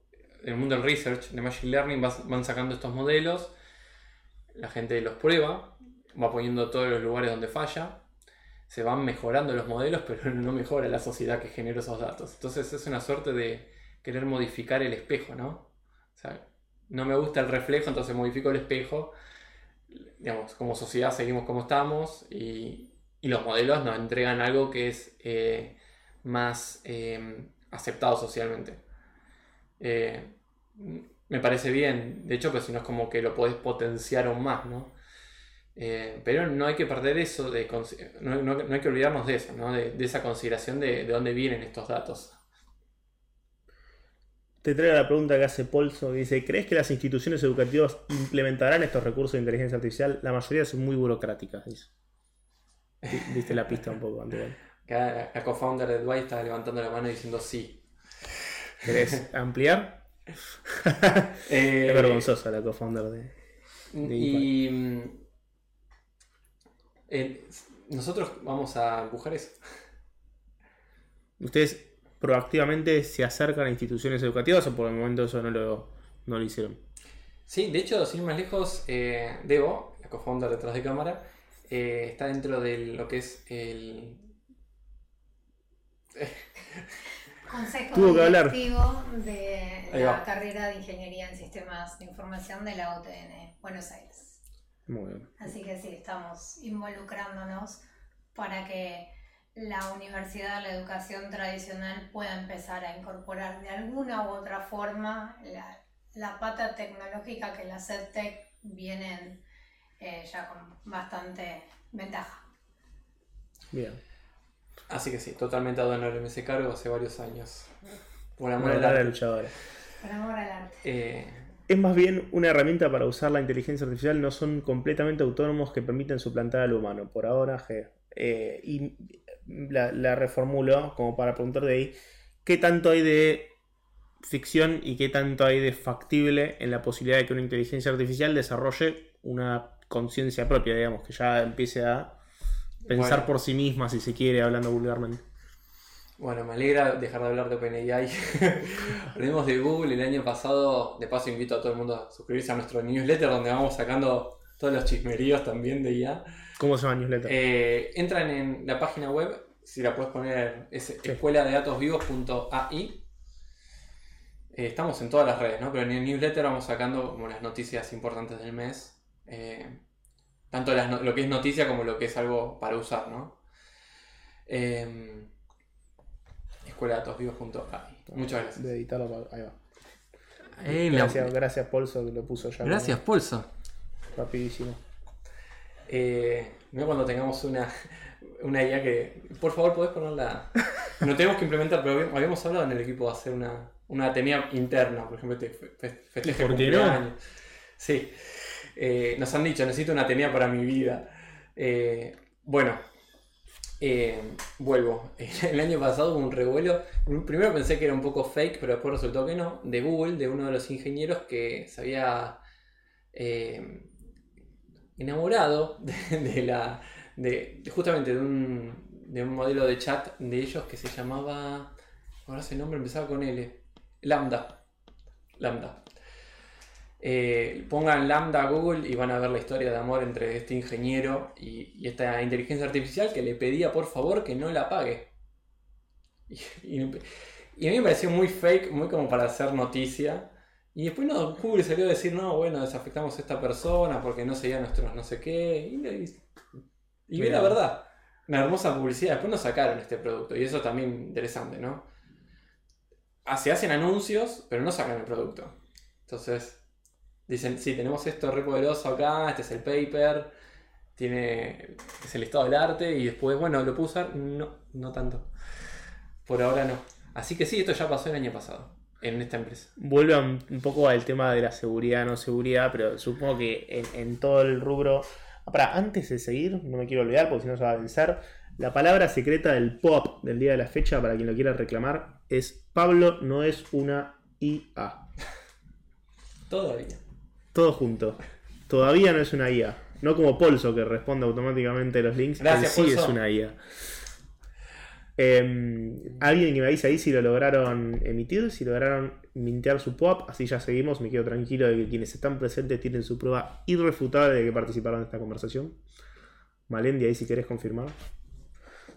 el mundo del research, de Machine Learning, van sacando estos modelos la gente los prueba, va poniendo todos los lugares donde falla, se van mejorando los modelos, pero no mejora la sociedad que genera esos datos. Entonces es una suerte de querer modificar el espejo, ¿no? O sea, no me gusta el reflejo, entonces modifico el espejo. Digamos, como sociedad seguimos como estamos y, los modelos nos entregan algo que es eh, más eh, aceptado socialmente. Eh, me parece bien. De hecho, pues si no es como que lo podés potenciar aún más, ¿no? Eh, pero no hay que perder eso, no, hay que olvidarnos de eso, ¿no? de, esa consideración de, dónde vienen estos datos. Te traigo la pregunta que hace Polso, dice, ¿crees que las instituciones educativas implementarán estos recursos de inteligencia artificial? La mayoría son muy burocráticas, dice. Di- Diste la pista un poco. Acá la co-founder de Dwight está levantando la mano y diciendo sí. ¿Querés ampliar? Eh, Es vergonzosa la co-founder de. Y eh, nosotros vamos a empujar eso. ¿Ustedes proactivamente se acercan a instituciones educativas o por el momento eso no lo, no lo hicieron? Sí, de hecho, sin ir más lejos, eh, Debo, la co-founder detrás de cámara, eh, está dentro de lo que es el. Consejo Tuvo que hablar. directivo de la carrera de Ingeniería en Sistemas de Información de la UTN Buenos Aires. Muy bien. Así que sí, estamos involucrándonos para que la universidad, la educación tradicional pueda empezar a incorporar de alguna u otra forma la, la pata tecnológica que las EdTech vienen eh, ya con bastante ventaja. Bien. Así que sí, totalmente a en ese cargo hace varios años. Por amor al arte. luchadora. Por amor al arte. Eh, Es más bien una herramienta para usar la inteligencia artificial, no son completamente autónomos que permiten suplantar al humano. Por ahora, G. Eh, y la, la reformulo como para preguntar de ahí, ¿qué tanto hay de ficción y qué tanto hay de factible en la posibilidad de que una inteligencia artificial desarrolle una conciencia propia, digamos, que ya empiece a pensar Bueno. por sí misma, si se quiere, hablando vulgarmente? Bueno, me alegra dejar de hablar de OpenAI. Hablemos de Google el año pasado. De paso, invito a todo el mundo a suscribirse a nuestro newsletter donde vamos sacando todos los chismeríos también de IA. ¿Cómo se llama newsletter? Eh, entran en la página web, si la puedes poner, es escuela de datos vivos.ai. Eh, estamos en todas las redes, ¿no? Pero en el newsletter vamos sacando como las noticias importantes del mes. Eh, tanto las no- lo que es noticia como lo que es algo para usar, ¿no? Eh, escuela de datos vivos.ai. Muchas gracias. De editarlo para- Ahí va. Eh, la- Gracias, gracias Polso que lo puso ya. Gracias, Polso. Rapidísimo. Eh, mira cuando tengamos una, una IA que. Por favor, podés ponerla. No tenemos que implementar, pero habíamos- hablado en el equipo de hacer una, una Atenea interna, por ejemplo, te fe- festeje cumpleaños. Sí. Eh, nos han dicho, necesito una Atenea para mi vida. Eh, bueno, eh, vuelvo. El año pasado hubo un revuelo. Primero pensé que era un poco fake, pero después resultó que no. De Google, de uno de los ingenieros que se había. eh, enamorado de, la de, justamente de un, de un modelo de chat de ellos que se llamaba ahora ese nombre empezaba con L Lambda Lambda. Eh, pongan Lambda a Google y van a ver la historia de amor entre este ingeniero y, esta inteligencia artificial que le pedía por favor que no la pague y a mí me pareció muy fake muy como para hacer noticia y después no, Google salió a decir, no, bueno, desafectamos a esta persona porque no seguía nuestros no sé qué. Y, y, y vi la verdad. Una hermosa publicidad. Después nos sacaron este producto. Y eso también interesante, ¿no? Ah, Se hacen anuncios, pero no sacan el producto. Entonces, dicen, sí, tenemos esto re poderoso acá, este es el paper, tiene, es el estado del arte, y después, bueno, ¿lo puedo usar? No, no tanto. Por ahora no. Así que sí, esto ya pasó el año pasado, en esta empresa. Vuelve un, poco al tema de la seguridad, no seguridad, pero supongo que en, en todo el rubro. Ah, Para, antes de seguir, no me quiero olvidar porque si no se va a vencer. La palabra secreta del pop del día de la fecha, para quien lo quiera reclamar, es Pablo no es una IA. Todavía. Todo junto. Todavía no es una IA. No como Polso que responde automáticamente los links. Gracias, él sí Polso. es una IA. Em, Alguien que me avise ahí si lo lograron emitir, si lograron mintear su pop, así ya seguimos, me quedo tranquilo de que quienes están presentes tienen su prueba irrefutable de que participaron en esta conversación. Malendi, ahí si querés confirmar.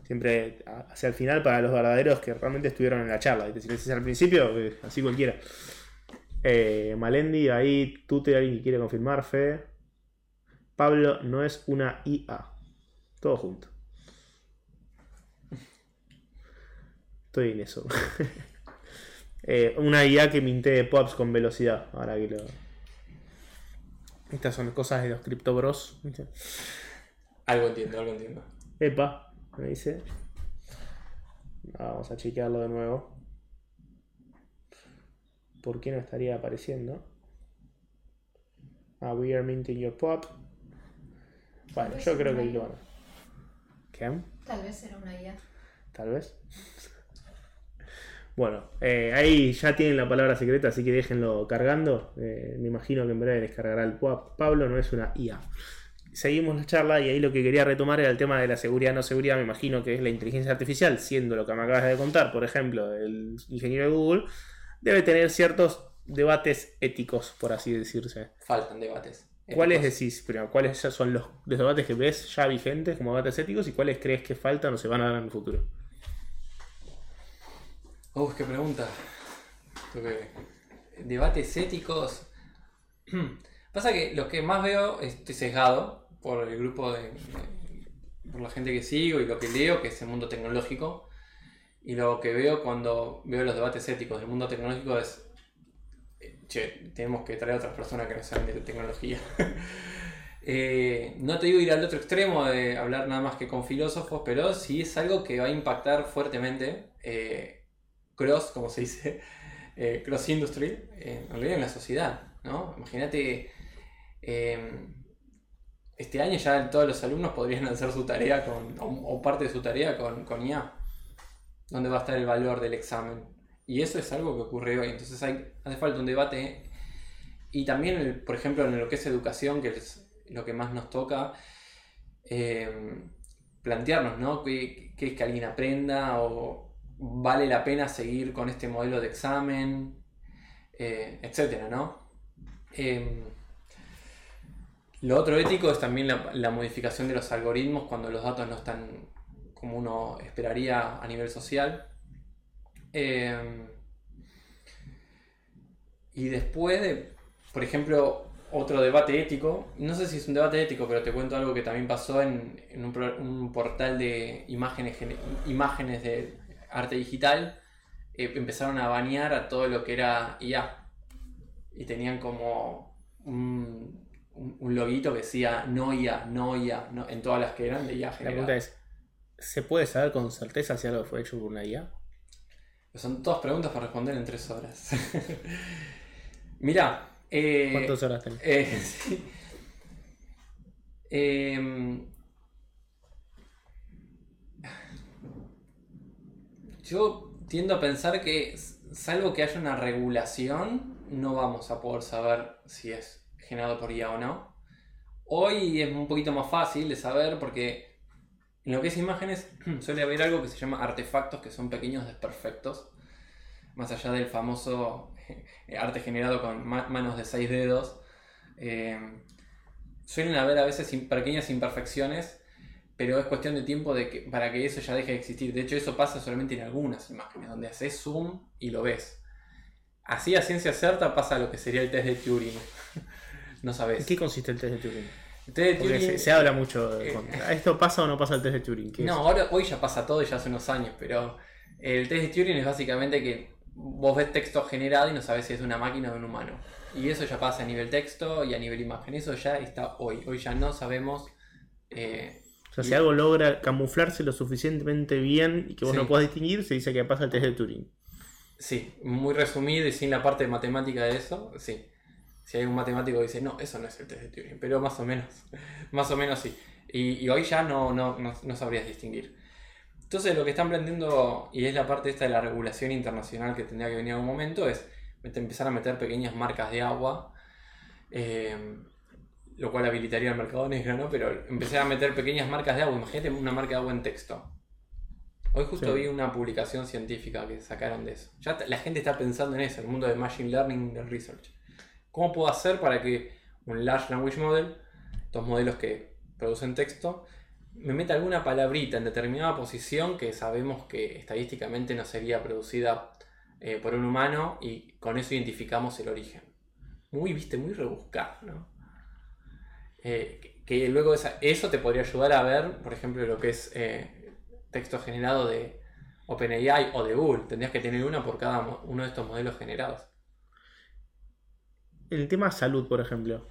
Siempre hacia el final para los verdaderos que realmente estuvieron en la charla. Si dices al principio, eh, así cualquiera. Eh, Malendi, ahí Tute, alguien que quiere confirmar, Fe. Pablo no es una IA. Todo junto. Estoy en eso. Eh, una IA que mintee pops con velocidad. Ahora que lo. Estas son cosas de los Crypto Bros. Algo entiendo, algo entiendo. Epa, me dice. Vamos a chequearlo de nuevo. ¿Por qué no estaría apareciendo? Ah, we are minting your pop. Bueno, yo creo que lo van a. ¿Qué? Tal vez era una IA. Tal vez. Bueno, eh, ahí ya tienen la palabra secreta, así que déjenlo cargando. Eh, me imagino que en breve descargará el PUAP. Pablo no es una IA. Seguimos la charla y ahí lo que quería retomar era el tema de la seguridad no seguridad. Me imagino que es la inteligencia artificial, siendo lo que me acabas de contar, por ejemplo, el ingeniero de Google, debe tener ciertos debates éticos, por así decirse. Faltan debates. ¿Cuáles decís, primero, cuáles son los, los debates que ves ya vigentes como debates éticos y cuáles crees que faltan o se van a dar en el futuro? Uf, qué pregunta. Debates éticos. Pasa que lo que más veo, estoy sesgado por el grupo de. por la gente que sigo y lo que leo, que es el mundo tecnológico. Y lo que veo cuando veo los debates éticos del mundo tecnológico es. eh, Che, tenemos que traer a otras personas que no saben de tecnología. Eh, no te digo ir al otro extremo de hablar nada más que con filósofos, pero sí es algo que va a impactar fuertemente. eh, cross, como se dice, eh, cross industry, en realidad en la sociedad, ¿no? Imagínate, eh, este año ya todos los alumnos podrían hacer su tarea con, o, parte de su tarea con, con IA, donde va a estar el valor del examen. Y eso es algo que ocurre hoy, entonces hay, hace falta un debate. Y también, por ejemplo, en lo que es educación, que es lo que más nos toca, eh, plantearnos, ¿no? ¿Qué, qué es que alguien aprenda o vale la pena seguir con este modelo de examen, eh, etcétera, ¿no? Eh, lo otro ético es también la, modificación de los algoritmos cuando los datos no están como uno esperaría a nivel social. Eh, y después de, por ejemplo, otro debate ético, no sé si es un debate ético, pero te cuento algo que también pasó en, un, un portal de imágenes, gene- imágenes de arte digital, eh, empezaron a banear a todo lo que era IA. Y tenían como un, un, un loguito que decía no IA, no IA, no, en todas las que eran de IA La pregunta es, ¿se puede saber con certeza si algo fue hecho por una IA? Son todas preguntas para responder en tres horas. Mirá, eh, ¿Cuántas horas tenés? Eh, sí. Em, yo tiendo a pensar que, salvo que haya una regulación, no vamos a poder saber si es generado por IA o no. Hoy es un poquito más fácil de saber porque en lo que es imágenes suele haber algo que se llama artefactos que son pequeños desperfectos. Más allá del famoso eh, arte generado con ma- manos de seis dedos. Eh, suelen haber a veces pequeñas imperfecciones, pero es cuestión de tiempo de que, para que eso ya deje de existir. De hecho, eso pasa solamente en algunas imágenes, donde haces zoom y lo ves. Así a ciencia cierta pasa lo que sería el test de Turing. no ¿En sabes. qué consiste el test de Turing? El test de Turing- se, se habla mucho de eh, contra- ¿Esto pasa o no pasa el test de Turing? No, ahora, hoy ya pasa todo y ya hace unos años, pero el test de Turing es básicamente que vos ves texto generado y no sabes si es de una máquina o de un humano. Y eso ya pasa a nivel texto y a nivel imagen. Eso ya está hoy. Hoy ya no sabemos. eh, O sea, si algo logra camuflarse lo suficientemente bien y que vos Sí. no puedas distinguir, se dice que pasa el test de Turing. sí, muy resumido y sin la parte matemática de eso, sí. Si hay un matemático que dice, no, eso no es el test de Turing, pero más o menos, más o menos sí. Y, y hoy ya no, no, no, no sabrías distinguir. Entonces lo que están planteando, y es la parte esta de la regulación internacional que tendría que venir en algún momento, es empezar a meter pequeñas marcas de agua, eh, lo cual habilitaría el mercado negro, ¿no? Pero empezar a meter pequeñas marcas de agua, imagínate una marca de agua en texto. Hoy justo Sí. vi una publicación científica que sacaron de eso. Ya la gente está pensando en eso, en el mundo de Machine Learning, del research. ¿Cómo puedo hacer para que un Large Language Model, estos modelos que producen texto, me meta alguna palabrita en determinada posición que sabemos que estadísticamente no sería producida eh, por un humano y con eso identificamos el origen? Muy, viste, muy rebuscado, ¿no? Eh, que, luego eso te podría ayudar a ver, por ejemplo, lo que es eh, texto generado de OpenAI o de Google. Tendrías que tener una por cada uno de estos modelos generados. En el tema salud, por ejemplo,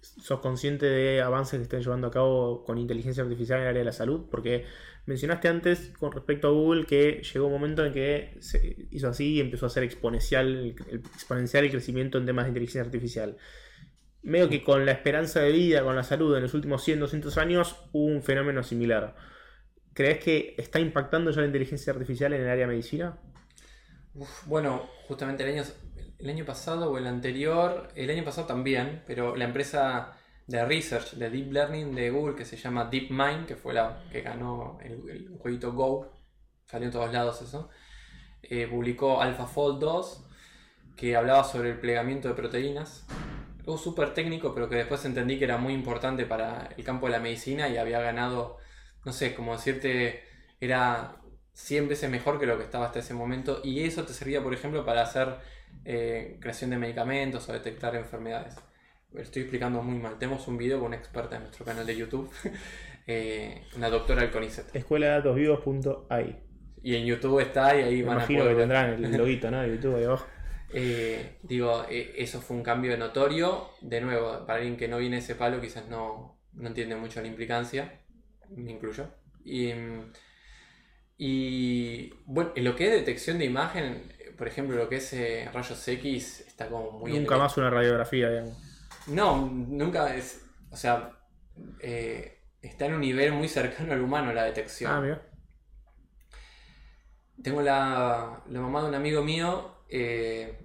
¿sos consciente de avances que estén llevando a cabo con inteligencia artificial en el área de la salud? Porque mencionaste antes con respecto a Google que llegó un momento en que se hizo así y empezó a ser exponencial exponencial el crecimiento en temas de inteligencia artificial. Medio que con la esperanza de vida, con la salud en los últimos 100, 200 años, hubo un fenómeno similar. ¿crees que está impactando ya la inteligencia artificial en el área de medicina? bueno, justamente el año, el año pasado o el anterior, el año pasado también, pero la empresa de research de deep learning de Google que se llama DeepMind, que fue la que ganó el, jueguito Go, salió en todos lados eso, eh, publicó AlphaFold 2, que hablaba sobre el plegamiento de proteínas. Algo súper técnico, pero que después entendí que era muy importante para el campo de la medicina y había ganado, no sé, como decirte, era 100 veces mejor que lo que estaba hasta ese momento. Y eso te servía, por ejemplo, para hacer eh, creación de medicamentos o detectar enfermedades. Estoy explicando muy mal. Tenemos un video con una experta en nuestro canal de YouTube, eh, una doctora del CONICET. Escuela de datos vivos.ai. Y en YouTube está y ahí Me van imagino a poder... que tendrán el loguito, ¿no? De YouTube ahí abajo. Eh, digo, eso fue un cambio notorio. De nuevo, para alguien que no viene ese palo, quizás no, no entiende mucho la implicancia. Me incluyo. Y y bueno, en lo que es detección de imagen, por ejemplo, lo que es eh, rayos X, está como muy... Nunca más una radiografía, digamos. No, nunca es... O sea, eh, está en un nivel muy cercano al humano la detección. Ah, mira. Tengo la, la mamá de un amigo mío, eh,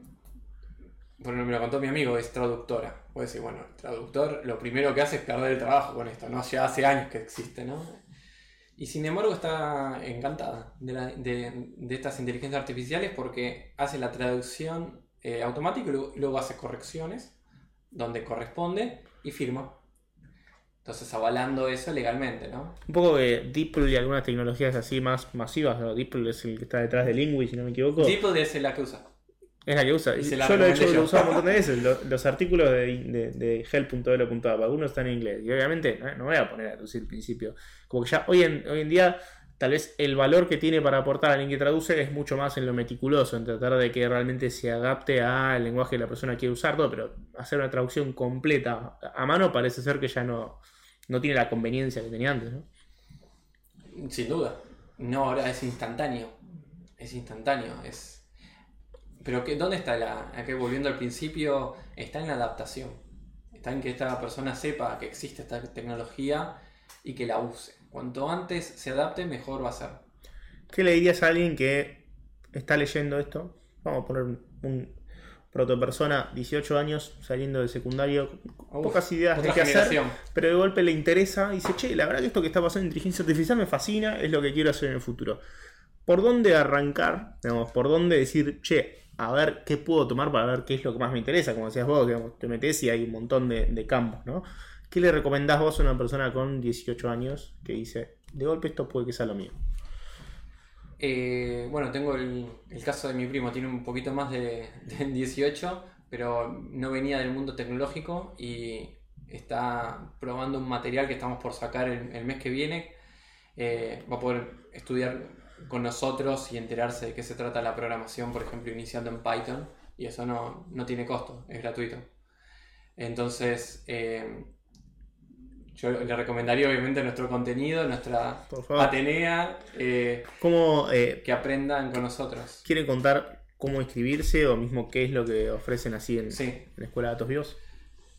bueno, me lo contó mi amigo, es traductora. Puede decir, bueno, el traductor lo primero que hace es perder el trabajo con esto, ¿no? Ya hace años que existe, ¿no? Y sin embargo está encantada de, estas inteligencias artificiales porque hace la traducción eh, automática y luego, hace correcciones donde corresponde y firma. Entonces avalando eso legalmente, ¿no? Un poco de DeepL y algunas tecnologías así más masivas. ¿no? DeepL es el que está detrás de Lingui, si no me equivoco. DeepL es la que usa. Es la que usa. yo lo he hecho, lo he usado un montón de veces. Los, artículos de, de, de help.elo.app, algunos están en inglés. Y obviamente no, voy a poner a traducir al principio. Como que ya hoy en, hoy en día, tal vez el valor que tiene para aportar a alguien que traduce es mucho más en lo meticuloso, en tratar de que realmente se adapte al lenguaje que la persona quiere usar, todo, pero hacer una traducción completa a mano parece ser que ya no, no tiene la conveniencia que tenía antes, ¿no? Sin duda. No, ahora es instantáneo. Es instantáneo. Es pero que, ¿dónde está la... Aquí volviendo al principio, está en la adaptación. Está en que esta persona sepa que existe esta tecnología y que la use. Cuanto antes se adapte, mejor va a ser. ¿Qué le dirías a alguien que está leyendo esto? Vamos a poner un, protopersona, 18 años, saliendo del secundario, pocas ideas de qué hacer, pero de golpe le interesa y dice, che, la verdad que esto que está pasando en inteligencia artificial me fascina, es lo que quiero hacer en el futuro. ¿Por dónde arrancar? Digamos, ¿Por dónde decir, che, a ver qué puedo tomar para ver qué es lo que más me interesa. Como decías vos, te metes y hay un montón de, campos, ¿no? ¿Qué le recomendás vos a una persona con 18 años que dice, de golpe esto puede que sea lo mío? Eh, bueno, tengo el, caso de mi primo, tiene un poquito más de, 18, pero no venía del mundo tecnológico y está probando un material que estamos por sacar el, mes que viene. Eh, va a poder estudiar con nosotros y enterarse de qué se trata la programación, por ejemplo, iniciando en Python, y eso no, tiene costo, es gratuito. Entonces, eh, yo le recomendaría obviamente nuestro contenido, nuestra Atenea, eh, eh, que aprendan con nosotros. ¿Quiere contar cómo inscribirse o mismo qué es lo que ofrecen así en, en la Escuela de Datos Bios?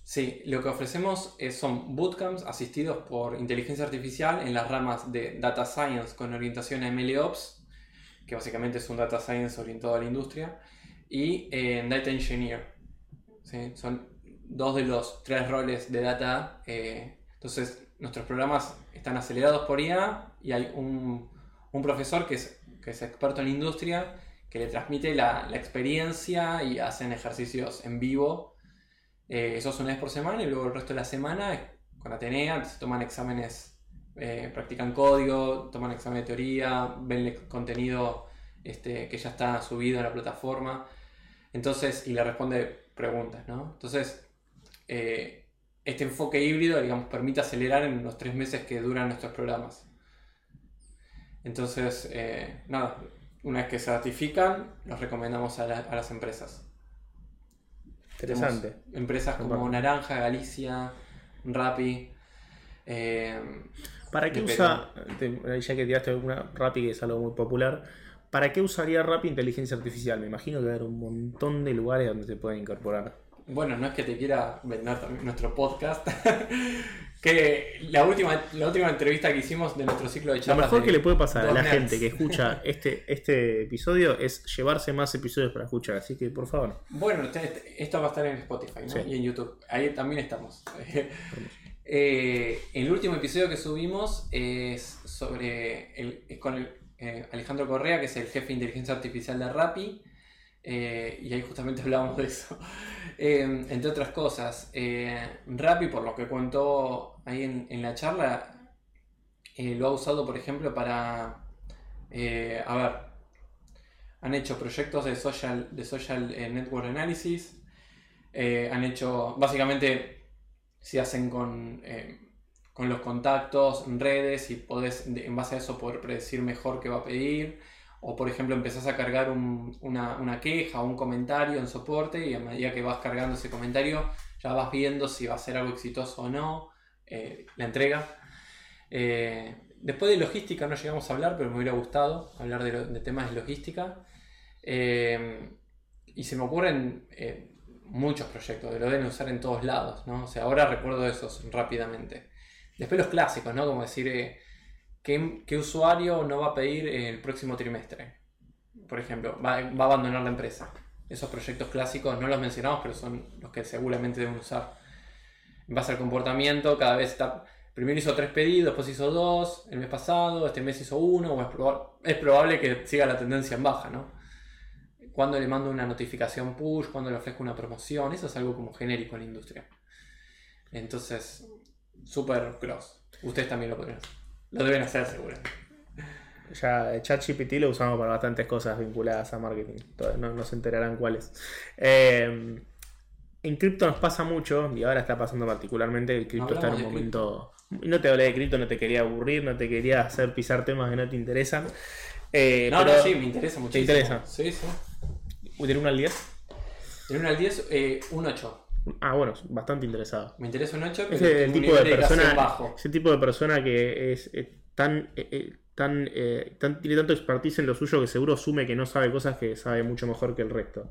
Sí, lo que ofrecemos son bootcamps asistidos por inteligencia artificial en las ramas de Data Science con orientación a MLOps, que básicamente es un Data Science orientado a la industria, y en Data Engineer. Son dos de los tres roles de Data. Entonces, nuestros programas están acelerados por IA y hay un, profesor que es, que es experto en industria que le transmite la, la experiencia y hacen ejercicios en vivo eh, eso es una vez por semana y luego el resto de la semana con Atenea se toman exámenes, eh, practican código, toman examen de teoría, ven contenido este, que ya está subido en la plataforma. Entonces, y le responde preguntas, ¿no? Entonces, eh, este enfoque híbrido, digamos, permite acelerar en los tres meses que duran nuestros programas. Entonces, nada, una vez que se ratifican, los recomendamos a las empresas. Interesante. empresas como Naranja, Galicia, Rappi. Eh, ¿Para qué usa, ya que tiraste una Rappi que es algo muy popular, ¿para qué usaría Rappi inteligencia artificial? Me imagino que hay un montón de lugares donde se puede incorporar. Bueno, no es que te quiera vender también nuestro podcast, que la última, la última entrevista que hicimos de nuestro ciclo de Lo charlas. mejor de que le puede pasar a la nerds. gente que escucha este, este episodio es llevarse más episodios para escuchar. Así que, por favor. Bueno, esto va a estar en Spotify ¿no? Sí. y en YouTube. Ahí también estamos. Eh, el último episodio que subimos es sobre el, es con el, eh, Alejandro Correa, que es el jefe de inteligencia artificial de Rappi. Eh, y ahí justamente hablamos de eso. Eh, entre otras cosas, eh, Rappi, por lo que contó ahí en, en la charla, lo ha usado, por ejemplo, para. a ver, han hecho proyectos de social, de social network analysis. han hecho, básicamente, se hacen con, con los contactos, redes y podés, en base a eso, poder predecir mejor qué va a pedir. O, por ejemplo, empezás a cargar un- una, queja o un comentario en soporte y a medida que vas cargando ese comentario, ya vas viendo si va a ser algo exitoso o no, eh, la entrega. Eh, después de logística no llegamos a hablar, pero me hubiera gustado hablar de, temas de logística. Eh, y se me ocurren muchos proyectos, lo deben usar en todos lados, ¿no? O sea, ahora recuerdo esos rápidamente. Después los clásicos, ¿no? Como decir, ¿qué, usuario no va a pedir el próximo trimestre? Por ejemplo, va, a abandonar la empresa. Esos proyectos clásicos no los mencionamos, pero son los que seguramente deben usar. En base al comportamiento, cada vez está... Primero hizo tres pedidos, después hizo dos, el mes pasado, este mes hizo uno, es, proba- es probable que siga la tendencia en baja, ¿no? Cuando le mando una notificación push, cuando le ofrezco una promoción, eso es algo como genérico en la industria. Entonces, super cross. Ustedes también lo podrían hacer. Lo deben hacer seguro. Ya ChatGPT lo usamos para bastantes cosas vinculadas a marketing. No, no se enterarán cuáles. Eh, en cripto nos pasa mucho, y ahora está pasando particularmente, el cripto está en un momento... No te hablé de cripto, no te quería aburrir, no te quería hacer pisar temas que no te interesan. Eh, No, pero no, sí, me interesa muchísimo. interesa? Sí, sí. ¿Del 1 al 10? En 1 al 10, eh, un 8. Ah, bueno, bastante interesado. Me interesa un 8, Es pero el tengo un tipo de persona, bajo. ese tipo de persona que es eh, tan, eh, eh, tan, eh, tan- tiene tanto expertise en lo suyo que seguro asume que no sabe cosas que sabe mucho mejor que el resto.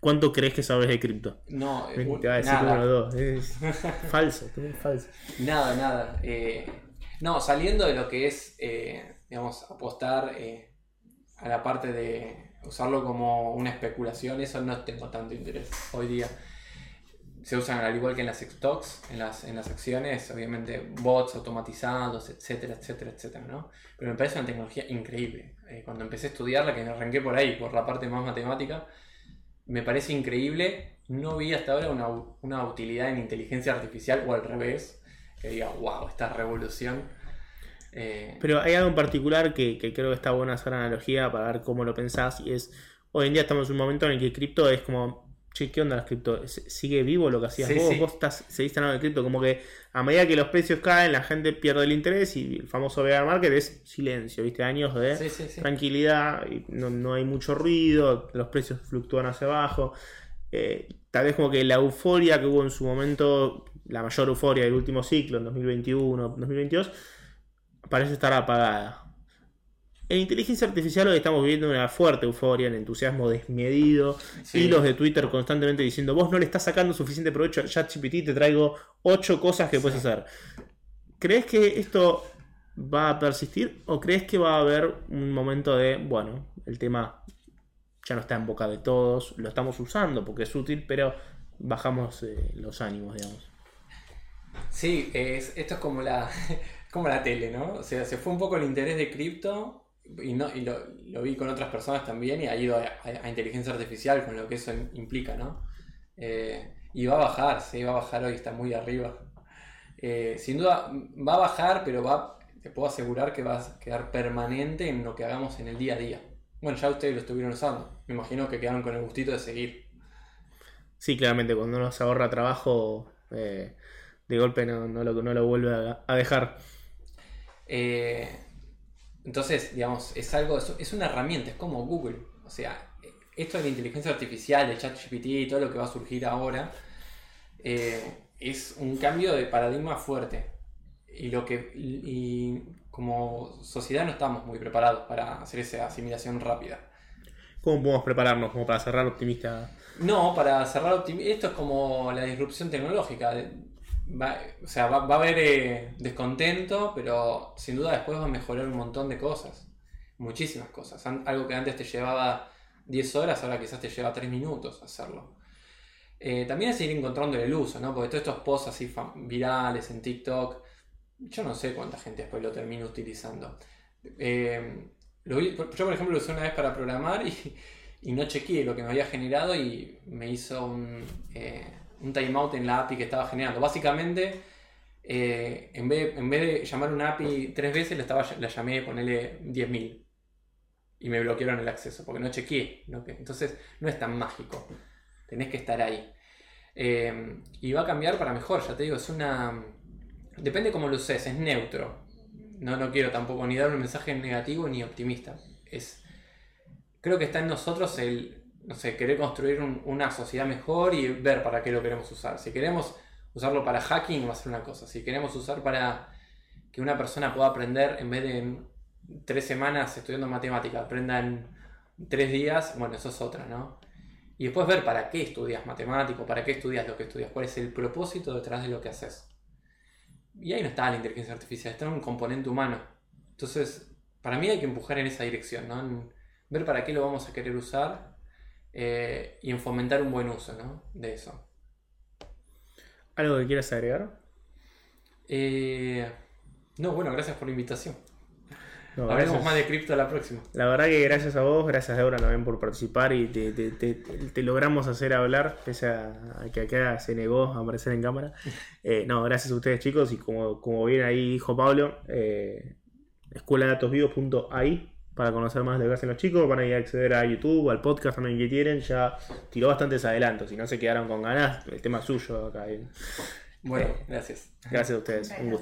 ¿Cuánto crees que sabes de cripto? No, Te va a decir nada. uno o dos. Es falso, es falso. Nada, nada. Eh, no, saliendo de lo que es, digamos, apostar eh, a la parte de usarlo como una especulación, eso no tengo tanto interés hoy día. Se usan al igual que en las stocks, en las, en las acciones, obviamente bots automatizados, etcétera, etcétera, etcétera, ¿no? Pero me parece una tecnología increíble. Eh, cuando empecé a estudiarla, que me arranqué por ahí, por la parte más matemática, me parece increíble. No vi hasta ahora una, una utilidad en inteligencia artificial o al revés que diga, wow, esta revolución. Eh, Pero hay algo en particular que, que creo que está buena hacer analogía para ver cómo lo pensás. Y es, hoy en día estamos en un momento en el que cripto es como, che, ¿qué onda las cripto? ¿S- ¿Sigue vivo lo que hacías Sí, vos? sí. Vos estás, seguís hablando de cripto. Como que a medida que los precios caen, la gente pierde el interés y el famoso bear market es silencio, ¿viste? Años de sí. tranquilidad, y no, no hay mucho ruido, los precios fluctúan hacia abajo. Eh, tal vez como que la euforia que hubo en su momento, la mayor euforia del último ciclo, en 2021, 2022, parece estar apagada. En inteligencia artificial hoy estamos viviendo una fuerte euforia, un entusiasmo desmedido, Sí. hilos de Twitter constantemente diciendo, vos no le estás sacando suficiente provecho a ChatGPT, te traigo ocho cosas que puedes hacer. ¿Crees que esto va a persistir o crees que va a haber un momento de, bueno, el tema ya no está en boca de todos, lo estamos usando porque es útil, pero bajamos eh, los ánimos, digamos? Sí, es, esto es como la, como la tele, ¿no? O sea, se fue un poco el interés de cripto y, no, y lo, lo vi con otras personas también y ha ido a, a- a inteligencia artificial con lo que eso implica, ¿no? Eh, y va a bajar, sí, va a bajar hoy, está muy arriba. Eh, sin duda va a bajar, pero va, te puedo asegurar que va a quedar permanente en lo que hagamos en el día a día. Bueno, ya ustedes lo estuvieron usando. Me imagino que quedaron con el gustito de seguir. Sí, claramente, cuando uno se ahorra trabajo, eh, de golpe no, no lo, no lo vuelve a, a dejar. Eh, entonces, digamos, es algo, es, una herramienta, es como Google. O sea, esto de la inteligencia artificial, de ChatGPT y todo lo que va a surgir ahora, eh, es un cambio de paradigma fuerte. Y lo que y como sociedad no estamos muy preparados para hacer esa asimilación rápida. ¿Cómo podemos prepararnos como para cerrar optimista? No, para cerrar optimista, esto es como la disrupción tecnológica. Va, o sea, va, a haber eh, descontento, pero sin duda después va a mejorar un montón de cosas. Muchísimas cosas. Algo que antes te llevaba 10 horas, ahora quizás te lleva 3 minutos hacerlo. Eh, también es ir encontrando el uso, ¿no? Porque todos estos posts así virales en TikTok, yo no sé cuánta gente después lo termina utilizando. Eh, yo, por ejemplo, lo usé una vez para programar y, no chequeé lo que me había generado y me hizo un, un timeout en la API que estaba generando. Básicamente, eh, en, vez, en, vez, de llamar una API tres veces, la, estaba, la llamé, ponerle 10.000 y me bloquearon el acceso porque no chequeé. Entonces, no es tan mágico. Tenés que estar ahí. Eh, y va a cambiar para mejor, ya te digo, es una... Depende cómo lo uses, es neutro no, no quiero tampoco ni dar un mensaje negativo ni optimista. Es, creo que está en nosotros el, no sé, querer construir una sociedad mejor y ver para qué lo queremos usar. Si queremos usarlo para hacking va a ser una cosa. Si queremos usar para que una persona pueda aprender en vez de tres semanas estudiando matemática, aprenda en tres días, bueno, eso es otra, ¿no? Y después ver para qué estudias matemático, para qué estudias lo que estudias, cuál es el propósito detrás de lo que haces. Y ahí no está la inteligencia artificial, está en un componente humano. Entonces, para mí hay que empujar en esa dirección, ¿no? ver para qué lo vamos a querer usar eh, y en fomentar un buen uso ¿no? de eso. ¿Algo que quieras agregar? Eh, no, bueno, gracias por la invitación. No, Hablaremos más de cripto la próxima. La verdad que gracias a vos, gracias Débora también por participar y te, logramos hacer hablar, pese a, que acá se negó a aparecer en cámara. Eh, no, gracias a ustedes chicos y como, como bien ahí dijo Pablo, eh, escuela de datos vivos.ai para conocer más de lo que hacen los chicos, van a ir a acceder a YouTube, al podcast también que quieren, ya tiró bastantes adelantos, si no se quedaron con ganas, el tema suyo acá. Bueno, gracias. Gracias a ustedes, un gusto.